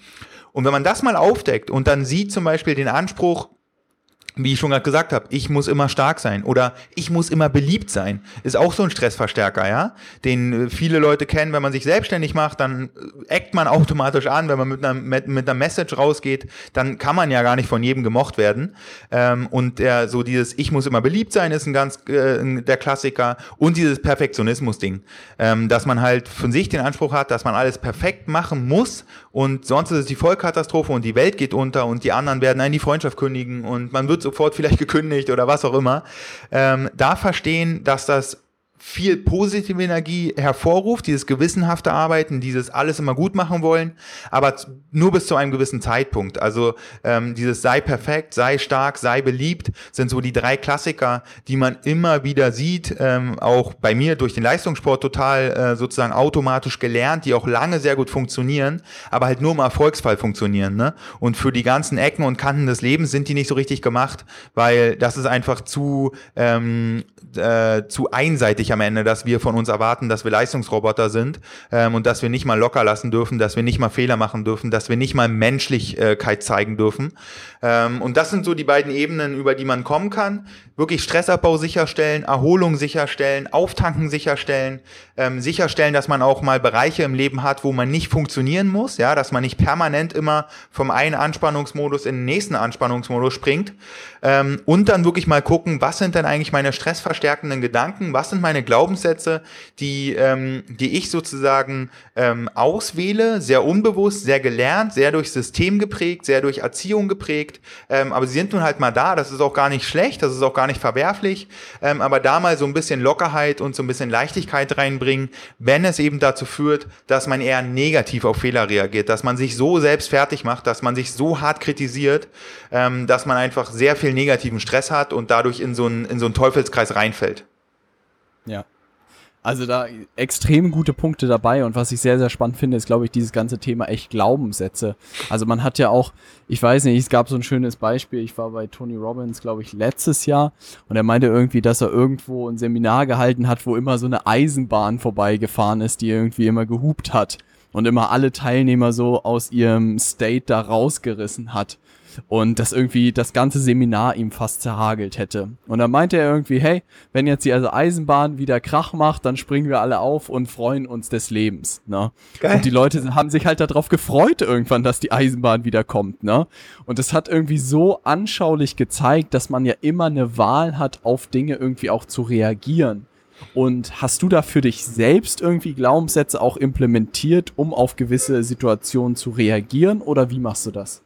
Und wenn man das mal aufdeckt und dann sieht zum Beispiel den Anspruch, wie ich schon gerade gesagt habe, ich muss immer stark sein oder ich muss immer beliebt sein, ist auch so ein Stressverstärker, ja, den äh, viele Leute kennen, wenn man sich selbstständig macht, dann äh, eckt man automatisch an, wenn man mit einer, mit, mit einer Message rausgeht, dann kann man ja gar nicht von jedem gemocht werden. Ähm, und der, so dieses ich muss immer beliebt sein ist ein ganz äh, der Klassiker und dieses Perfektionismus-Ding, ähm, dass man halt von sich den Anspruch hat, dass man alles perfekt machen muss und sonst ist es die Vollkatastrophe und die Welt geht unter und die anderen werden einen die Freundschaft kündigen und man wird sofort vielleicht gekündigt oder was auch immer, ähm, da verstehen, dass das viel positive Energie hervorruft, dieses gewissenhafte Arbeiten, dieses alles immer gut machen wollen, aber nur bis zu einem gewissen Zeitpunkt. Also ähm, dieses sei perfekt, sei stark, sei beliebt, sind so die drei Klassiker, die man immer wieder sieht, ähm, auch bei mir durch den Leistungssport total äh, sozusagen automatisch gelernt, die auch lange sehr gut funktionieren, aber halt nur im Erfolgsfall funktionieren. Ne? Und für die ganzen Ecken und Kanten des Lebens sind die nicht so richtig gemacht, weil das ist einfach zu, ähm, äh, zu einseitig am Ende, dass wir von uns erwarten, dass wir Leistungsroboter sind ähm, und dass wir nicht mal locker lassen dürfen, dass wir nicht mal Fehler machen dürfen, dass wir nicht mal Menschlichkeit zeigen dürfen. Ähm, und das sind so die beiden Ebenen, über die man kommen kann. Wirklich Stressabbau sicherstellen, Erholung sicherstellen, Auftanken sicherstellen, ähm, sicherstellen, dass man auch mal Bereiche im Leben hat, wo man nicht funktionieren muss, ja, dass man nicht permanent immer vom einen Anspannungsmodus in den nächsten Anspannungsmodus springt. Ähm, und dann wirklich mal gucken, was sind denn eigentlich meine stressverstärkenden Gedanken, was sind meine Glaubenssätze, die, ähm, die ich sozusagen ähm, auswähle, sehr unbewusst, sehr gelernt, sehr durch System geprägt, sehr durch Erziehung geprägt, ähm, aber sie sind nun halt mal da, das ist auch gar nicht schlecht, das ist auch gar nicht verwerflich, ähm, aber da mal so ein bisschen Lockerheit und so ein bisschen Leichtigkeit reinbringen, wenn es eben dazu führt, dass man eher negativ auf Fehler reagiert, dass man sich so selbst fertig macht, dass man sich so hart kritisiert, ähm, dass man einfach sehr viel negativen Stress hat und dadurch in so einen, in so einen Teufelskreis reinfällt. Ja. Also da extrem gute Punkte dabei und was ich sehr, sehr spannend finde, ist, glaube ich, dieses ganze Thema echt Glaubenssätze. Also man hat ja auch, ich weiß nicht, es gab so ein schönes Beispiel, ich war bei Tony Robbins, glaube ich, letztes Jahr und er meinte irgendwie, dass er irgendwo ein Seminar gehalten hat, wo immer so eine Eisenbahn vorbeigefahren ist, die irgendwie immer gehupt hat und immer alle Teilnehmer so aus ihrem State da rausgerissen hat und das irgendwie das ganze Seminar ihm fast zerhagelt hätte. Und dann meinte er irgendwie, hey, wenn jetzt die also Eisenbahn wieder Krach macht, dann springen wir alle auf und freuen uns des Lebens. Ne? Geil. Und die Leute haben sich halt darauf gefreut irgendwann, dass die Eisenbahn wieder kommt. Ne? Und es hat irgendwie so anschaulich gezeigt, dass man ja immer eine Wahl hat, auf Dinge irgendwie auch zu reagieren. Und hast du da für dich selbst irgendwie Glaubenssätze auch implementiert, um auf gewisse Situationen zu reagieren? Oder wie machst du das?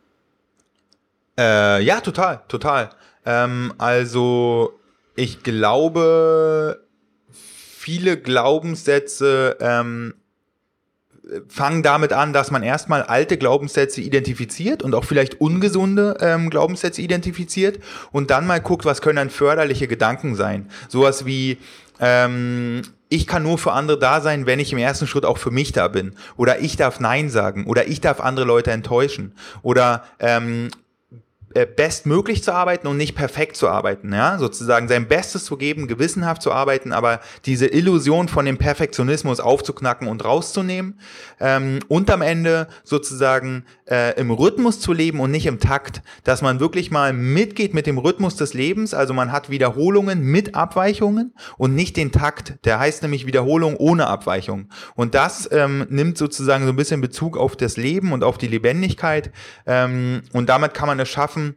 Äh, ja, total, total. Ähm, also ich glaube, viele Glaubenssätze ähm, fangen damit an, dass man erstmal alte Glaubenssätze identifiziert und auch vielleicht ungesunde ähm, Glaubenssätze identifiziert und dann mal guckt, was können dann förderliche Gedanken sein. Sowas wie, ähm, ich kann nur für andere da sein, wenn ich im ersten Schritt auch für mich da bin. Oder ich darf Nein sagen. Oder ich darf andere Leute enttäuschen. Oder ähm, äh, bestmöglich zu arbeiten und nicht perfekt zu arbeiten, ja, sozusagen sein Bestes zu geben, gewissenhaft zu arbeiten, aber diese Illusion von dem Perfektionismus aufzuknacken und rauszunehmen ähm, und am Ende sozusagen äh, im Rhythmus zu leben und nicht im Takt, dass man wirklich mal mitgeht mit dem Rhythmus des Lebens, also man hat Wiederholungen mit Abweichungen und nicht den Takt, der heißt nämlich Wiederholung ohne Abweichung. Und das ähm, nimmt sozusagen so ein bisschen Bezug auf das Leben und auf die Lebendigkeit. Ähm, und damit kann man es schaffen,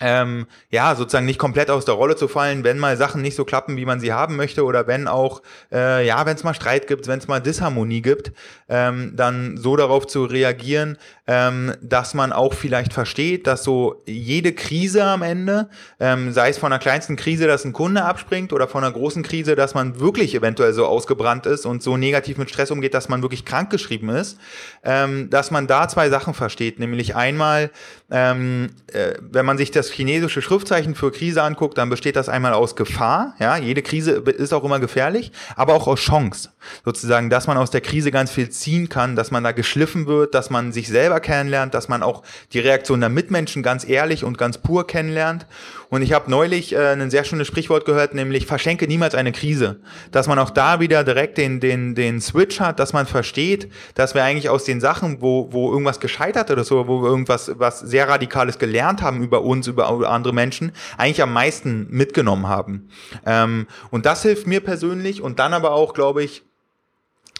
ähm, ja, sozusagen nicht komplett aus der Rolle zu fallen, wenn mal Sachen nicht so klappen, wie man sie haben möchte, oder wenn auch, äh, ja, wenn es mal Streit gibt, wenn es mal Disharmonie gibt, ähm, dann so darauf zu reagieren, ähm, dass man auch vielleicht versteht, dass so jede Krise am Ende, ähm, sei es von einer kleinsten Krise, dass ein Kunde abspringt, oder von einer großen Krise, dass man wirklich eventuell so ausgebrannt ist und so negativ mit Stress umgeht, dass man wirklich krankgeschrieben ist, ähm, dass man da zwei Sachen versteht, nämlich einmal, ähm, äh, wenn man sich das chinesische Schriftzeichen für Krise anguckt, dann besteht das einmal aus Gefahr. Ja, jede Krise ist auch immer gefährlich, aber auch aus Chance. Sozusagen, dass man aus der Krise ganz viel ziehen kann, dass man da geschliffen wird, dass man sich selber kennenlernt, dass man auch die Reaktion der Mitmenschen ganz ehrlich und ganz pur kennenlernt. Und ich habe neulich äh, ein sehr schönes Sprichwort gehört, nämlich verschenke niemals eine Krise. Dass man auch da wieder direkt den, den, den Switch hat, dass man versteht, dass wir eigentlich aus den Sachen, wo, wo irgendwas gescheitert oder so, wo wir irgendwas was sehr Radikales gelernt haben über uns, über andere Menschen, eigentlich am meisten mitgenommen haben. Ähm, und das hilft mir persönlich und dann aber auch, glaube ich,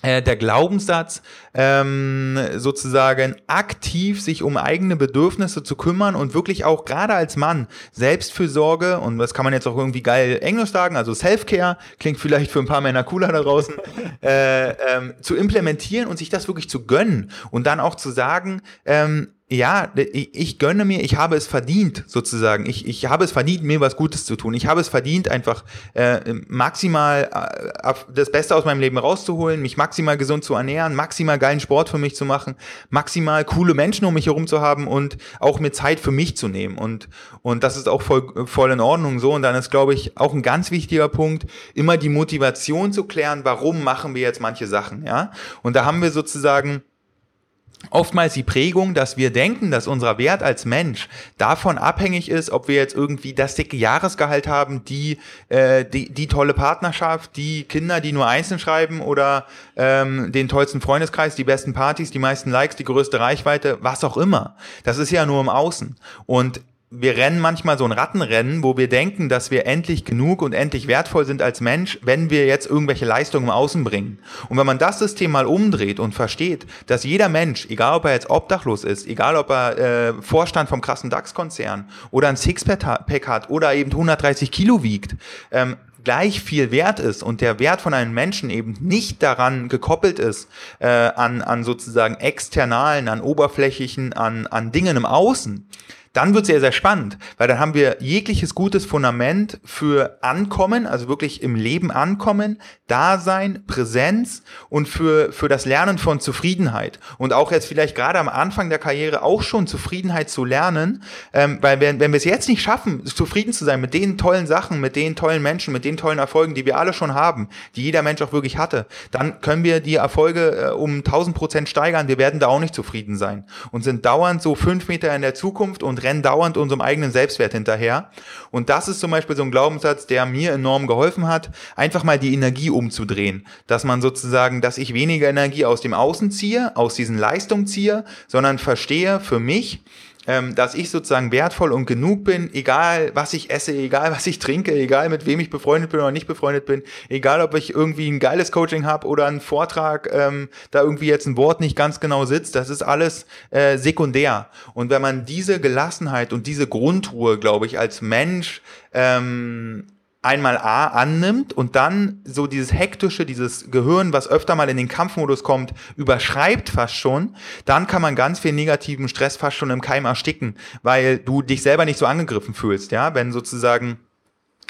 der Glaubenssatz, ähm, sozusagen aktiv sich um eigene Bedürfnisse zu kümmern und wirklich auch gerade als Mann Selbstfürsorge und das kann man jetzt auch irgendwie geil Englisch sagen, also Self-Care, klingt vielleicht für ein paar Männer cooler da draußen, äh, ähm, zu implementieren und sich das wirklich zu gönnen und dann auch zu sagen, ähm, ja, ich, gönne mir, ich habe es verdient, sozusagen. Ich, ich habe es verdient, mir was Gutes zu tun. Ich habe es verdient, einfach äh, maximal äh, das Beste aus meinem Leben rauszuholen, mich maximal gesund zu ernähren, maximal geilen Sport für mich zu machen, maximal coole Menschen um mich herum zu haben und auch mir Zeit für mich zu nehmen. Und, und das ist auch voll, voll in Ordnung so. Und dann ist, glaube ich, auch ein ganz wichtiger Punkt, immer die Motivation zu klären, warum machen wir jetzt manche Sachen, ja. Und da haben wir sozusagen oftmals die Prägung, dass wir denken, dass unser Wert als Mensch davon abhängig ist, ob wir jetzt irgendwie das dicke Jahresgehalt haben, die, äh, die, die tolle Partnerschaft, die Kinder, die nur einzeln schreiben oder ähm, den tollsten Freundeskreis, die besten Partys, die meisten Likes, die größte Reichweite, was auch immer. Das ist ja nur im Außen. Und wir rennen manchmal so ein Rattenrennen, wo wir denken, dass wir endlich genug und endlich wertvoll sind als Mensch, wenn wir jetzt irgendwelche Leistungen im Außen bringen. Und wenn man das System mal umdreht und versteht, dass jeder Mensch, egal ob er jetzt obdachlos ist, egal ob er äh, Vorstand vom krassen DAX-Konzern oder ein Sixpack hat oder eben 130 Kilo wiegt, ähm, gleich viel wert ist und der Wert von einem Menschen eben nicht daran gekoppelt ist, äh, an, an sozusagen externalen, an oberflächlichen, an, an Dingen im Außen, dann wird sehr, sehr spannend, weil dann haben wir jegliches gutes Fundament für Ankommen, also wirklich im Leben ankommen, Dasein, Präsenz und für, für das Lernen von Zufriedenheit. Und auch jetzt vielleicht gerade am Anfang der Karriere auch schon Zufriedenheit zu lernen, ähm, weil wenn, wenn wir es jetzt nicht schaffen, zufrieden zu sein mit den tollen Sachen, mit den tollen Menschen, mit den tollen Erfolgen, die wir alle schon haben, die jeder Mensch auch wirklich hatte, dann können wir die Erfolge äh, um 1000 Prozent steigern. Wir werden da auch nicht zufrieden sein und sind dauernd so fünf Meter in der Zukunft und rennen dauernd unserem eigenen Selbstwert hinterher. Und das ist zum Beispiel so ein Glaubenssatz, der mir enorm geholfen hat, einfach mal die Energie umzudrehen. Dass man sozusagen, dass ich weniger Energie aus dem Außen ziehe, aus diesen Leistungen ziehe, sondern verstehe für mich, ähm, dass ich sozusagen wertvoll und genug bin, egal was ich esse, egal was ich trinke, egal mit wem ich befreundet bin oder nicht befreundet bin, egal ob ich irgendwie ein geiles Coaching habe oder einen Vortrag, ähm, da irgendwie jetzt ein Wort nicht ganz genau sitzt, das ist alles äh, sekundär. Und wenn man diese Gelassenheit und diese Grundruhe, glaube ich, als Mensch ähm, einmal A annimmt und dann so dieses hektische, dieses Gehirn, was öfter mal in den Kampfmodus kommt, überschreibt fast schon, dann kann man ganz viel negativen Stress fast schon im Keim ersticken, weil du dich selber nicht so angegriffen fühlst, ja, wenn sozusagen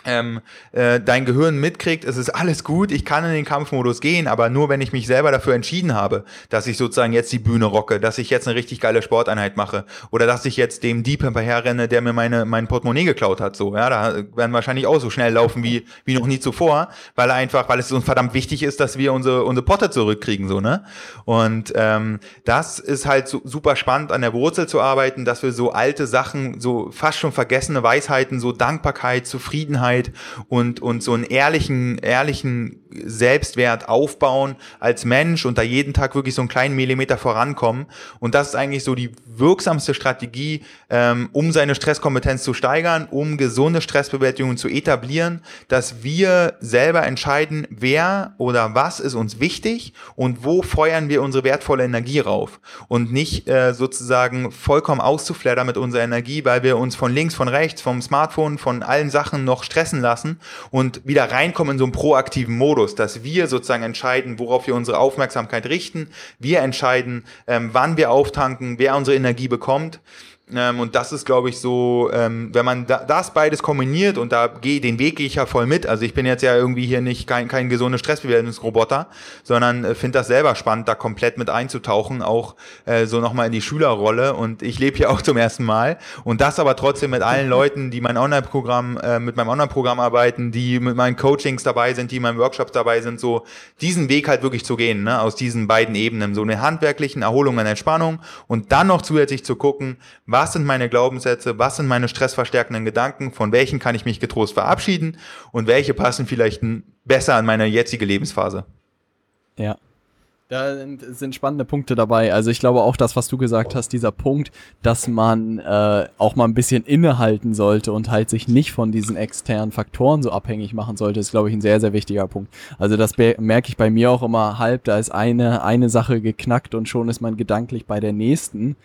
ähm, äh, dein Gehirn mitkriegt, es ist alles gut, ich kann in den Kampfmodus gehen, aber nur wenn ich mich selber dafür entschieden habe, dass ich sozusagen jetzt die Bühne rocke, dass ich jetzt eine richtig geile Sporteinheit mache oder dass ich jetzt dem Dieb hinterherrenne, der mir meine mein Portemonnaie geklaut hat, so, ja, da werden wahrscheinlich auch so schnell laufen wie wie noch nie zuvor, weil einfach, weil es uns verdammt wichtig ist, dass wir unsere unsere Potte zurückkriegen, so, ne? Und ähm, das ist halt so, super spannend an der Wurzel zu arbeiten, dass wir so alte Sachen, so fast schon vergessene Weisheiten, so Dankbarkeit, Zufriedenheit Offenheit und, und so einen ehrlichen, ehrlichen Selbstwert aufbauen als Mensch und da jeden Tag wirklich so einen kleinen Millimeter vorankommen. Und das ist eigentlich so die wirksamste Strategie, ähm, um seine Stresskompetenz zu steigern, um gesunde Stressbewältigung zu etablieren, dass wir selber entscheiden, wer oder was ist uns wichtig und wo feuern wir unsere wertvolle Energie rauf. Und nicht äh, sozusagen vollkommen auszuflattern mit unserer Energie, weil wir uns von links, von rechts, vom Smartphone, von allen Sachen noch Stress stressen lassen und wieder reinkommen in so einen proaktiven Modus, dass wir sozusagen entscheiden, worauf wir unsere Aufmerksamkeit richten. Wir entscheiden, ähm, wann wir auftanken, wer unsere Energie bekommt. Ähm, und das ist, glaube ich, so, ähm, wenn man da, das beides kombiniert und da geh, den Weg gehe ich ja voll mit. Also ich bin jetzt ja irgendwie hier nicht kein, kein gesundes Stressbewältigungsroboter, sondern äh, finde das selber spannend, da komplett mit einzutauchen, auch äh, so nochmal in die Schülerrolle. Und ich lebe hier auch zum ersten Mal. Und das aber trotzdem mit allen Leuten, die mein Online-Programm, äh, mit meinem Online-Programm arbeiten, die mit meinen Coachings dabei sind, die in meinen Workshops dabei sind, so diesen Weg halt wirklich zu gehen, ne, aus diesen beiden Ebenen. So eine handwerklichen Erholung und Entspannung und dann noch zusätzlich zu gucken, was sind meine Glaubenssätze, was sind meine stressverstärkenden Gedanken, von welchen kann ich mich getrost verabschieden und welche passen vielleicht besser an meine jetzige Lebensphase. Ja. Da sind spannende Punkte dabei. Also ich glaube auch das, was du gesagt hast, dieser Punkt, dass man äh, auch mal ein bisschen innehalten sollte und halt sich nicht von diesen externen Faktoren so abhängig machen sollte, ist, glaube ich, ein sehr, sehr wichtiger Punkt. Also das merke ich bei mir auch immer halb. Da ist eine, eine Sache geknackt und schon ist man gedanklich bei der nächsten.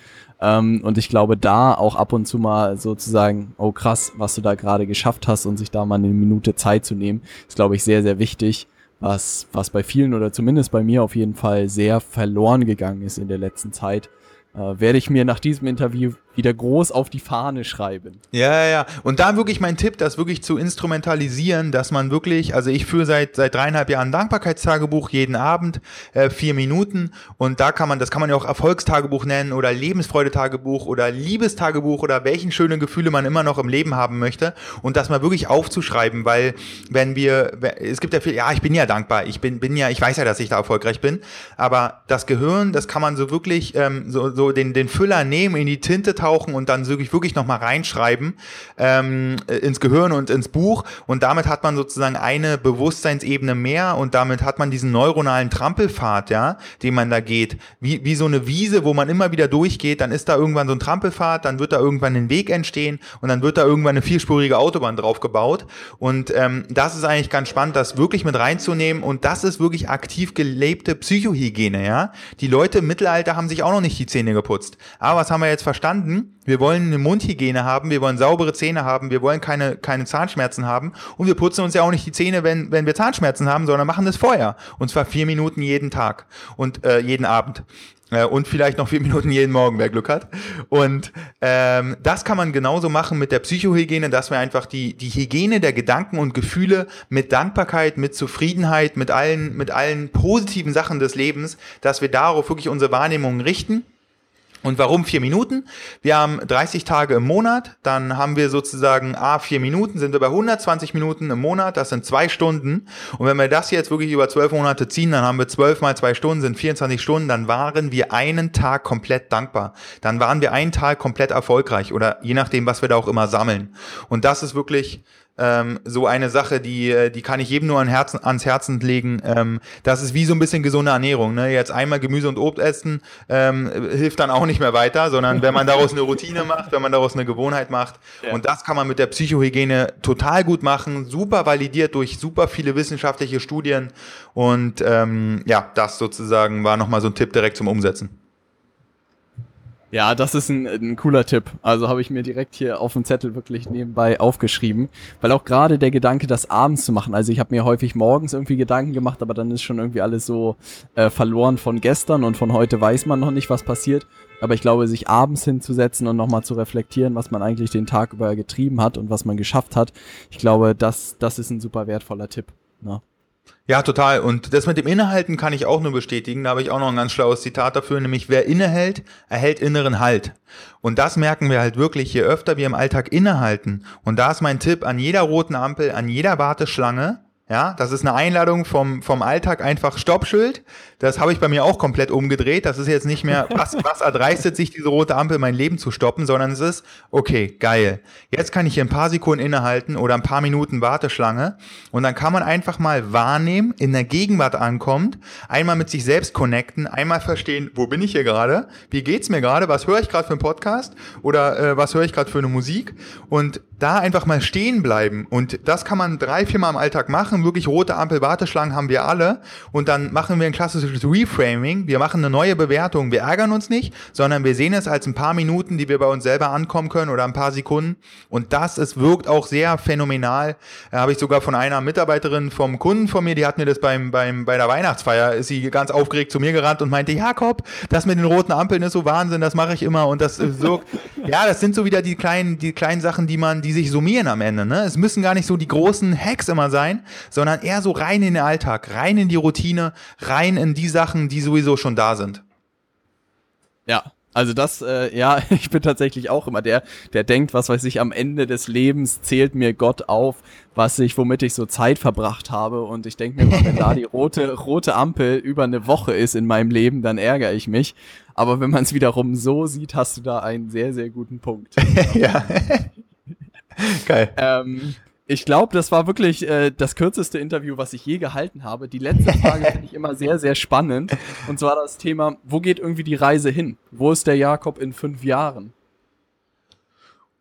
Ähm, und ich glaube, da auch ab und zu mal sozusagen, oh krass, was du da gerade geschafft hast und sich da mal eine Minute Zeit zu nehmen, ist, glaube ich, sehr, sehr wichtig was, was bei vielen oder zumindest bei mir auf jeden Fall sehr verloren gegangen ist in der letzten Zeit. äh, werde ich mir nach diesem Interview wieder groß auf die Fahne schreiben. Ja, ja, ja. Und da wirklich mein Tipp, das wirklich zu instrumentalisieren, dass man wirklich, also ich führe seit, seit dreieinhalb Jahren Dankbarkeitstagebuch, jeden Abend, äh, vier Minuten. Und da kann man, das kann man ja auch Erfolgstagebuch nennen oder Lebensfreudetagebuch oder Liebestagebuch oder welchen schönen Gefühle man immer noch im Leben haben möchte. Und das mal wirklich aufzuschreiben, weil wenn wir, es gibt ja viel, ja, ich bin ja dankbar, ich bin, bin ja, ich weiß ja, dass ich da erfolgreich bin, aber das Gehirn, das kann man so wirklich, ähm, so, so den, den Füller nehmen, in die Tinte tauchen und dann wirklich, wirklich nochmal reinschreiben ähm, ins Gehirn und ins Buch. Und damit hat man sozusagen eine Bewusstseinsebene mehr und damit hat man diesen neuronalen Trampelpfad, ja, den man da geht. Wie, wie so eine Wiese, wo man immer wieder durchgeht, dann ist da irgendwann so ein Trampelpfad, dann wird da irgendwann ein Weg entstehen und dann wird da irgendwann eine vierspurige Autobahn drauf gebaut. Und ähm, das ist eigentlich ganz spannend, das wirklich mit reinzunehmen. Und das ist wirklich aktiv gelebte Psychohygiene, ja. Die Leute im Mittelalter haben sich auch noch nicht die Zähne geputzt. Aber was haben wir jetzt verstanden? Wir wollen eine Mundhygiene haben, wir wollen saubere Zähne haben, wir wollen keine, keine Zahnschmerzen haben und wir putzen uns ja auch nicht die Zähne, wenn, wenn wir Zahnschmerzen haben, sondern machen das vorher. Und zwar vier Minuten jeden Tag und äh, jeden Abend. Äh, und vielleicht noch vier Minuten jeden Morgen, wer Glück hat. Und ähm, das kann man genauso machen mit der Psychohygiene, dass wir einfach die, die Hygiene der Gedanken und Gefühle mit Dankbarkeit, mit Zufriedenheit, mit allen, mit allen positiven Sachen des Lebens, dass wir darauf wirklich unsere Wahrnehmungen richten und warum vier Minuten? Wir haben 30 Tage im Monat, dann haben wir sozusagen A, vier Minuten, sind wir bei 120 Minuten im Monat, das sind zwei Stunden. Und wenn wir das jetzt wirklich über zwölf Monate ziehen, dann haben wir zwölf mal zwei Stunden, sind 24 Stunden, dann waren wir einen Tag komplett dankbar. Dann waren wir einen Tag komplett erfolgreich oder je nachdem, was wir da auch immer sammeln. Und das ist wirklich ähm, so eine Sache, die, äh, die kann ich jedem nur an Herzen, ans Herzen legen. Ähm, das ist wie so ein bisschen gesunde Ernährung. Ne? Jetzt einmal Gemüse und Obst essen ähm, hilft dann auch nicht mehr weiter, sondern wenn man daraus eine Routine macht, wenn man daraus eine Gewohnheit macht. Ja. Und das kann man mit der Psychohygiene total gut machen, super validiert durch super viele wissenschaftliche Studien. Und ähm, ja, das sozusagen war nochmal so ein Tipp direkt zum Umsetzen. Ja, das ist ein, ein cooler Tipp. Also habe ich mir direkt hier auf dem Zettel wirklich nebenbei aufgeschrieben. Weil auch gerade der Gedanke, das abends zu machen. Also ich habe mir häufig morgens irgendwie Gedanken gemacht, aber dann ist schon irgendwie alles so äh, verloren von gestern und von heute weiß man noch nicht, was passiert. Aber ich glaube, sich abends hinzusetzen und nochmal zu reflektieren, was man eigentlich den Tag über getrieben hat und was man geschafft hat, ich glaube, das, das ist ein super wertvoller Tipp. Ne? Ja, total. Und das mit dem Innehalten kann ich auch nur bestätigen. Da habe ich auch noch ein ganz schlaues Zitat dafür, nämlich wer innehält, erhält inneren Halt. Und das merken wir halt wirklich, je öfter wir im Alltag innehalten. Und da ist mein Tipp an jeder roten Ampel, an jeder Warteschlange, ja, das ist eine Einladung vom, vom Alltag, einfach Stoppschild. Das habe ich bei mir auch komplett umgedreht. Das ist jetzt nicht mehr, was, was erdreistet sich diese rote Ampel, mein Leben zu stoppen, sondern es ist, okay, geil. Jetzt kann ich hier ein paar Sekunden innehalten oder ein paar Minuten Warteschlange. Und dann kann man einfach mal wahrnehmen, in der Gegenwart ankommt, einmal mit sich selbst connecten, einmal verstehen, wo bin ich hier gerade? Wie geht's mir gerade? Was höre ich gerade für einen Podcast? Oder äh, was höre ich gerade für eine Musik? Und da einfach mal stehen bleiben. Und das kann man drei, vier Mal im Alltag machen. Wirklich rote Ampel, Warteschlangen haben wir alle. Und dann machen wir ein klassisches Reframing. Wir machen eine neue Bewertung. Wir ärgern uns nicht, sondern wir sehen es als ein paar Minuten, die wir bei uns selber ankommen können oder ein paar Sekunden. Und das, es wirkt auch sehr phänomenal. Da habe ich sogar von einer Mitarbeiterin vom Kunden von mir, die hat mir das beim, beim, bei der Weihnachtsfeier, ist sie ganz aufgeregt zu mir gerannt und meinte, Jakob, das mit den roten Ampeln ist so Wahnsinn, das mache ich immer. Und das so, ja, das sind so wieder die kleinen, die kleinen Sachen, die man, die sich summieren am Ende. Ne? Es müssen gar nicht so die großen Hacks immer sein, sondern eher so rein in den Alltag, rein in die Routine, rein in die Sachen, die sowieso schon da sind. Ja, also das, äh, ja, ich bin tatsächlich auch immer der, der denkt, was weiß ich, am Ende des Lebens zählt mir Gott auf, was ich, womit ich so Zeit verbracht habe. Und ich denke mir, wenn da die rote, rote Ampel über eine Woche ist in meinem Leben, dann ärgere ich mich. Aber wenn man es wiederum so sieht, hast du da einen sehr, sehr guten Punkt. ja. Geil. Ähm, ich glaube, das war wirklich äh, das kürzeste Interview, was ich je gehalten habe. Die letzte Frage finde ich immer sehr, sehr spannend. Und zwar das Thema, wo geht irgendwie die Reise hin? Wo ist der Jakob in fünf Jahren?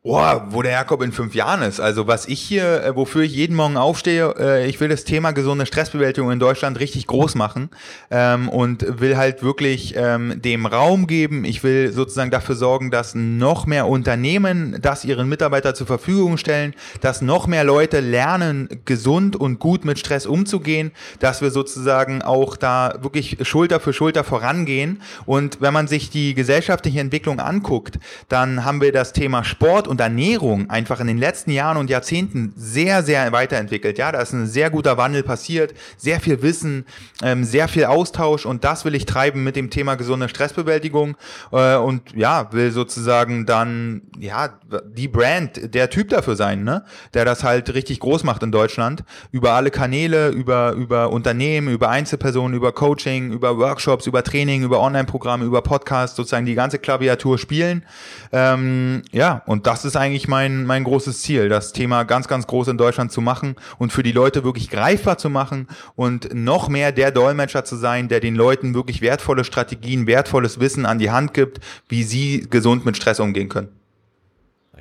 Boah, wo der Jakob in fünf Jahren ist. Also was ich hier, äh, wofür ich jeden Morgen aufstehe, äh, ich will das Thema gesunde Stressbewältigung in Deutschland richtig groß machen ähm, und will halt wirklich ähm, dem Raum geben. Ich will sozusagen dafür sorgen, dass noch mehr Unternehmen das ihren Mitarbeiter zur Verfügung stellen, dass noch mehr Leute lernen, gesund und gut mit Stress umzugehen, dass wir sozusagen auch da wirklich Schulter für Schulter vorangehen. Und wenn man sich die gesellschaftliche Entwicklung anguckt, dann haben wir das Thema Sport und Ernährung einfach in den letzten Jahren und Jahrzehnten sehr, sehr weiterentwickelt. Ja, da ist ein sehr guter Wandel passiert, sehr viel Wissen, ähm, sehr viel Austausch und das will ich treiben mit dem Thema gesunde Stressbewältigung äh, und ja, will sozusagen dann, ja, die Brand, der Typ dafür sein, ne, der das halt richtig groß macht in Deutschland, über alle Kanäle, über, über Unternehmen, über Einzelpersonen, über Coaching, über Workshops, über Training, über Online-Programme, über Podcasts, sozusagen die ganze Klaviatur spielen. Ähm, ja, und das ist ist eigentlich mein, mein großes Ziel, das Thema ganz, ganz groß in Deutschland zu machen und für die Leute wirklich greifbar zu machen und noch mehr der Dolmetscher zu sein, der den Leuten wirklich wertvolle Strategien, wertvolles Wissen an die Hand gibt, wie sie gesund mit Stress umgehen können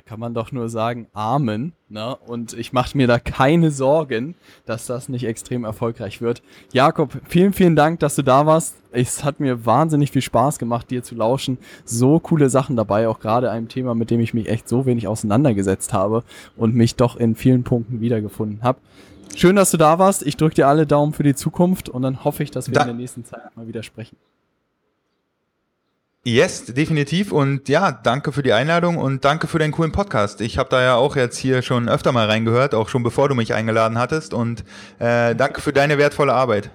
kann man doch nur sagen, Amen. Ne? Und ich mache mir da keine Sorgen, dass das nicht extrem erfolgreich wird. Jakob, vielen, vielen Dank, dass du da warst. Es hat mir wahnsinnig viel Spaß gemacht, dir zu lauschen. So coole Sachen dabei, auch gerade einem Thema, mit dem ich mich echt so wenig auseinandergesetzt habe und mich doch in vielen Punkten wiedergefunden habe. Schön, dass du da warst. Ich drücke dir alle Daumen für die Zukunft und dann hoffe ich, dass wir da in der nächsten Zeit mal wieder sprechen. Yes, definitiv. Und ja, danke für die Einladung und danke für den coolen Podcast. Ich habe da ja auch jetzt hier schon öfter mal reingehört, auch schon bevor du mich eingeladen hattest. Und äh, danke für deine wertvolle Arbeit.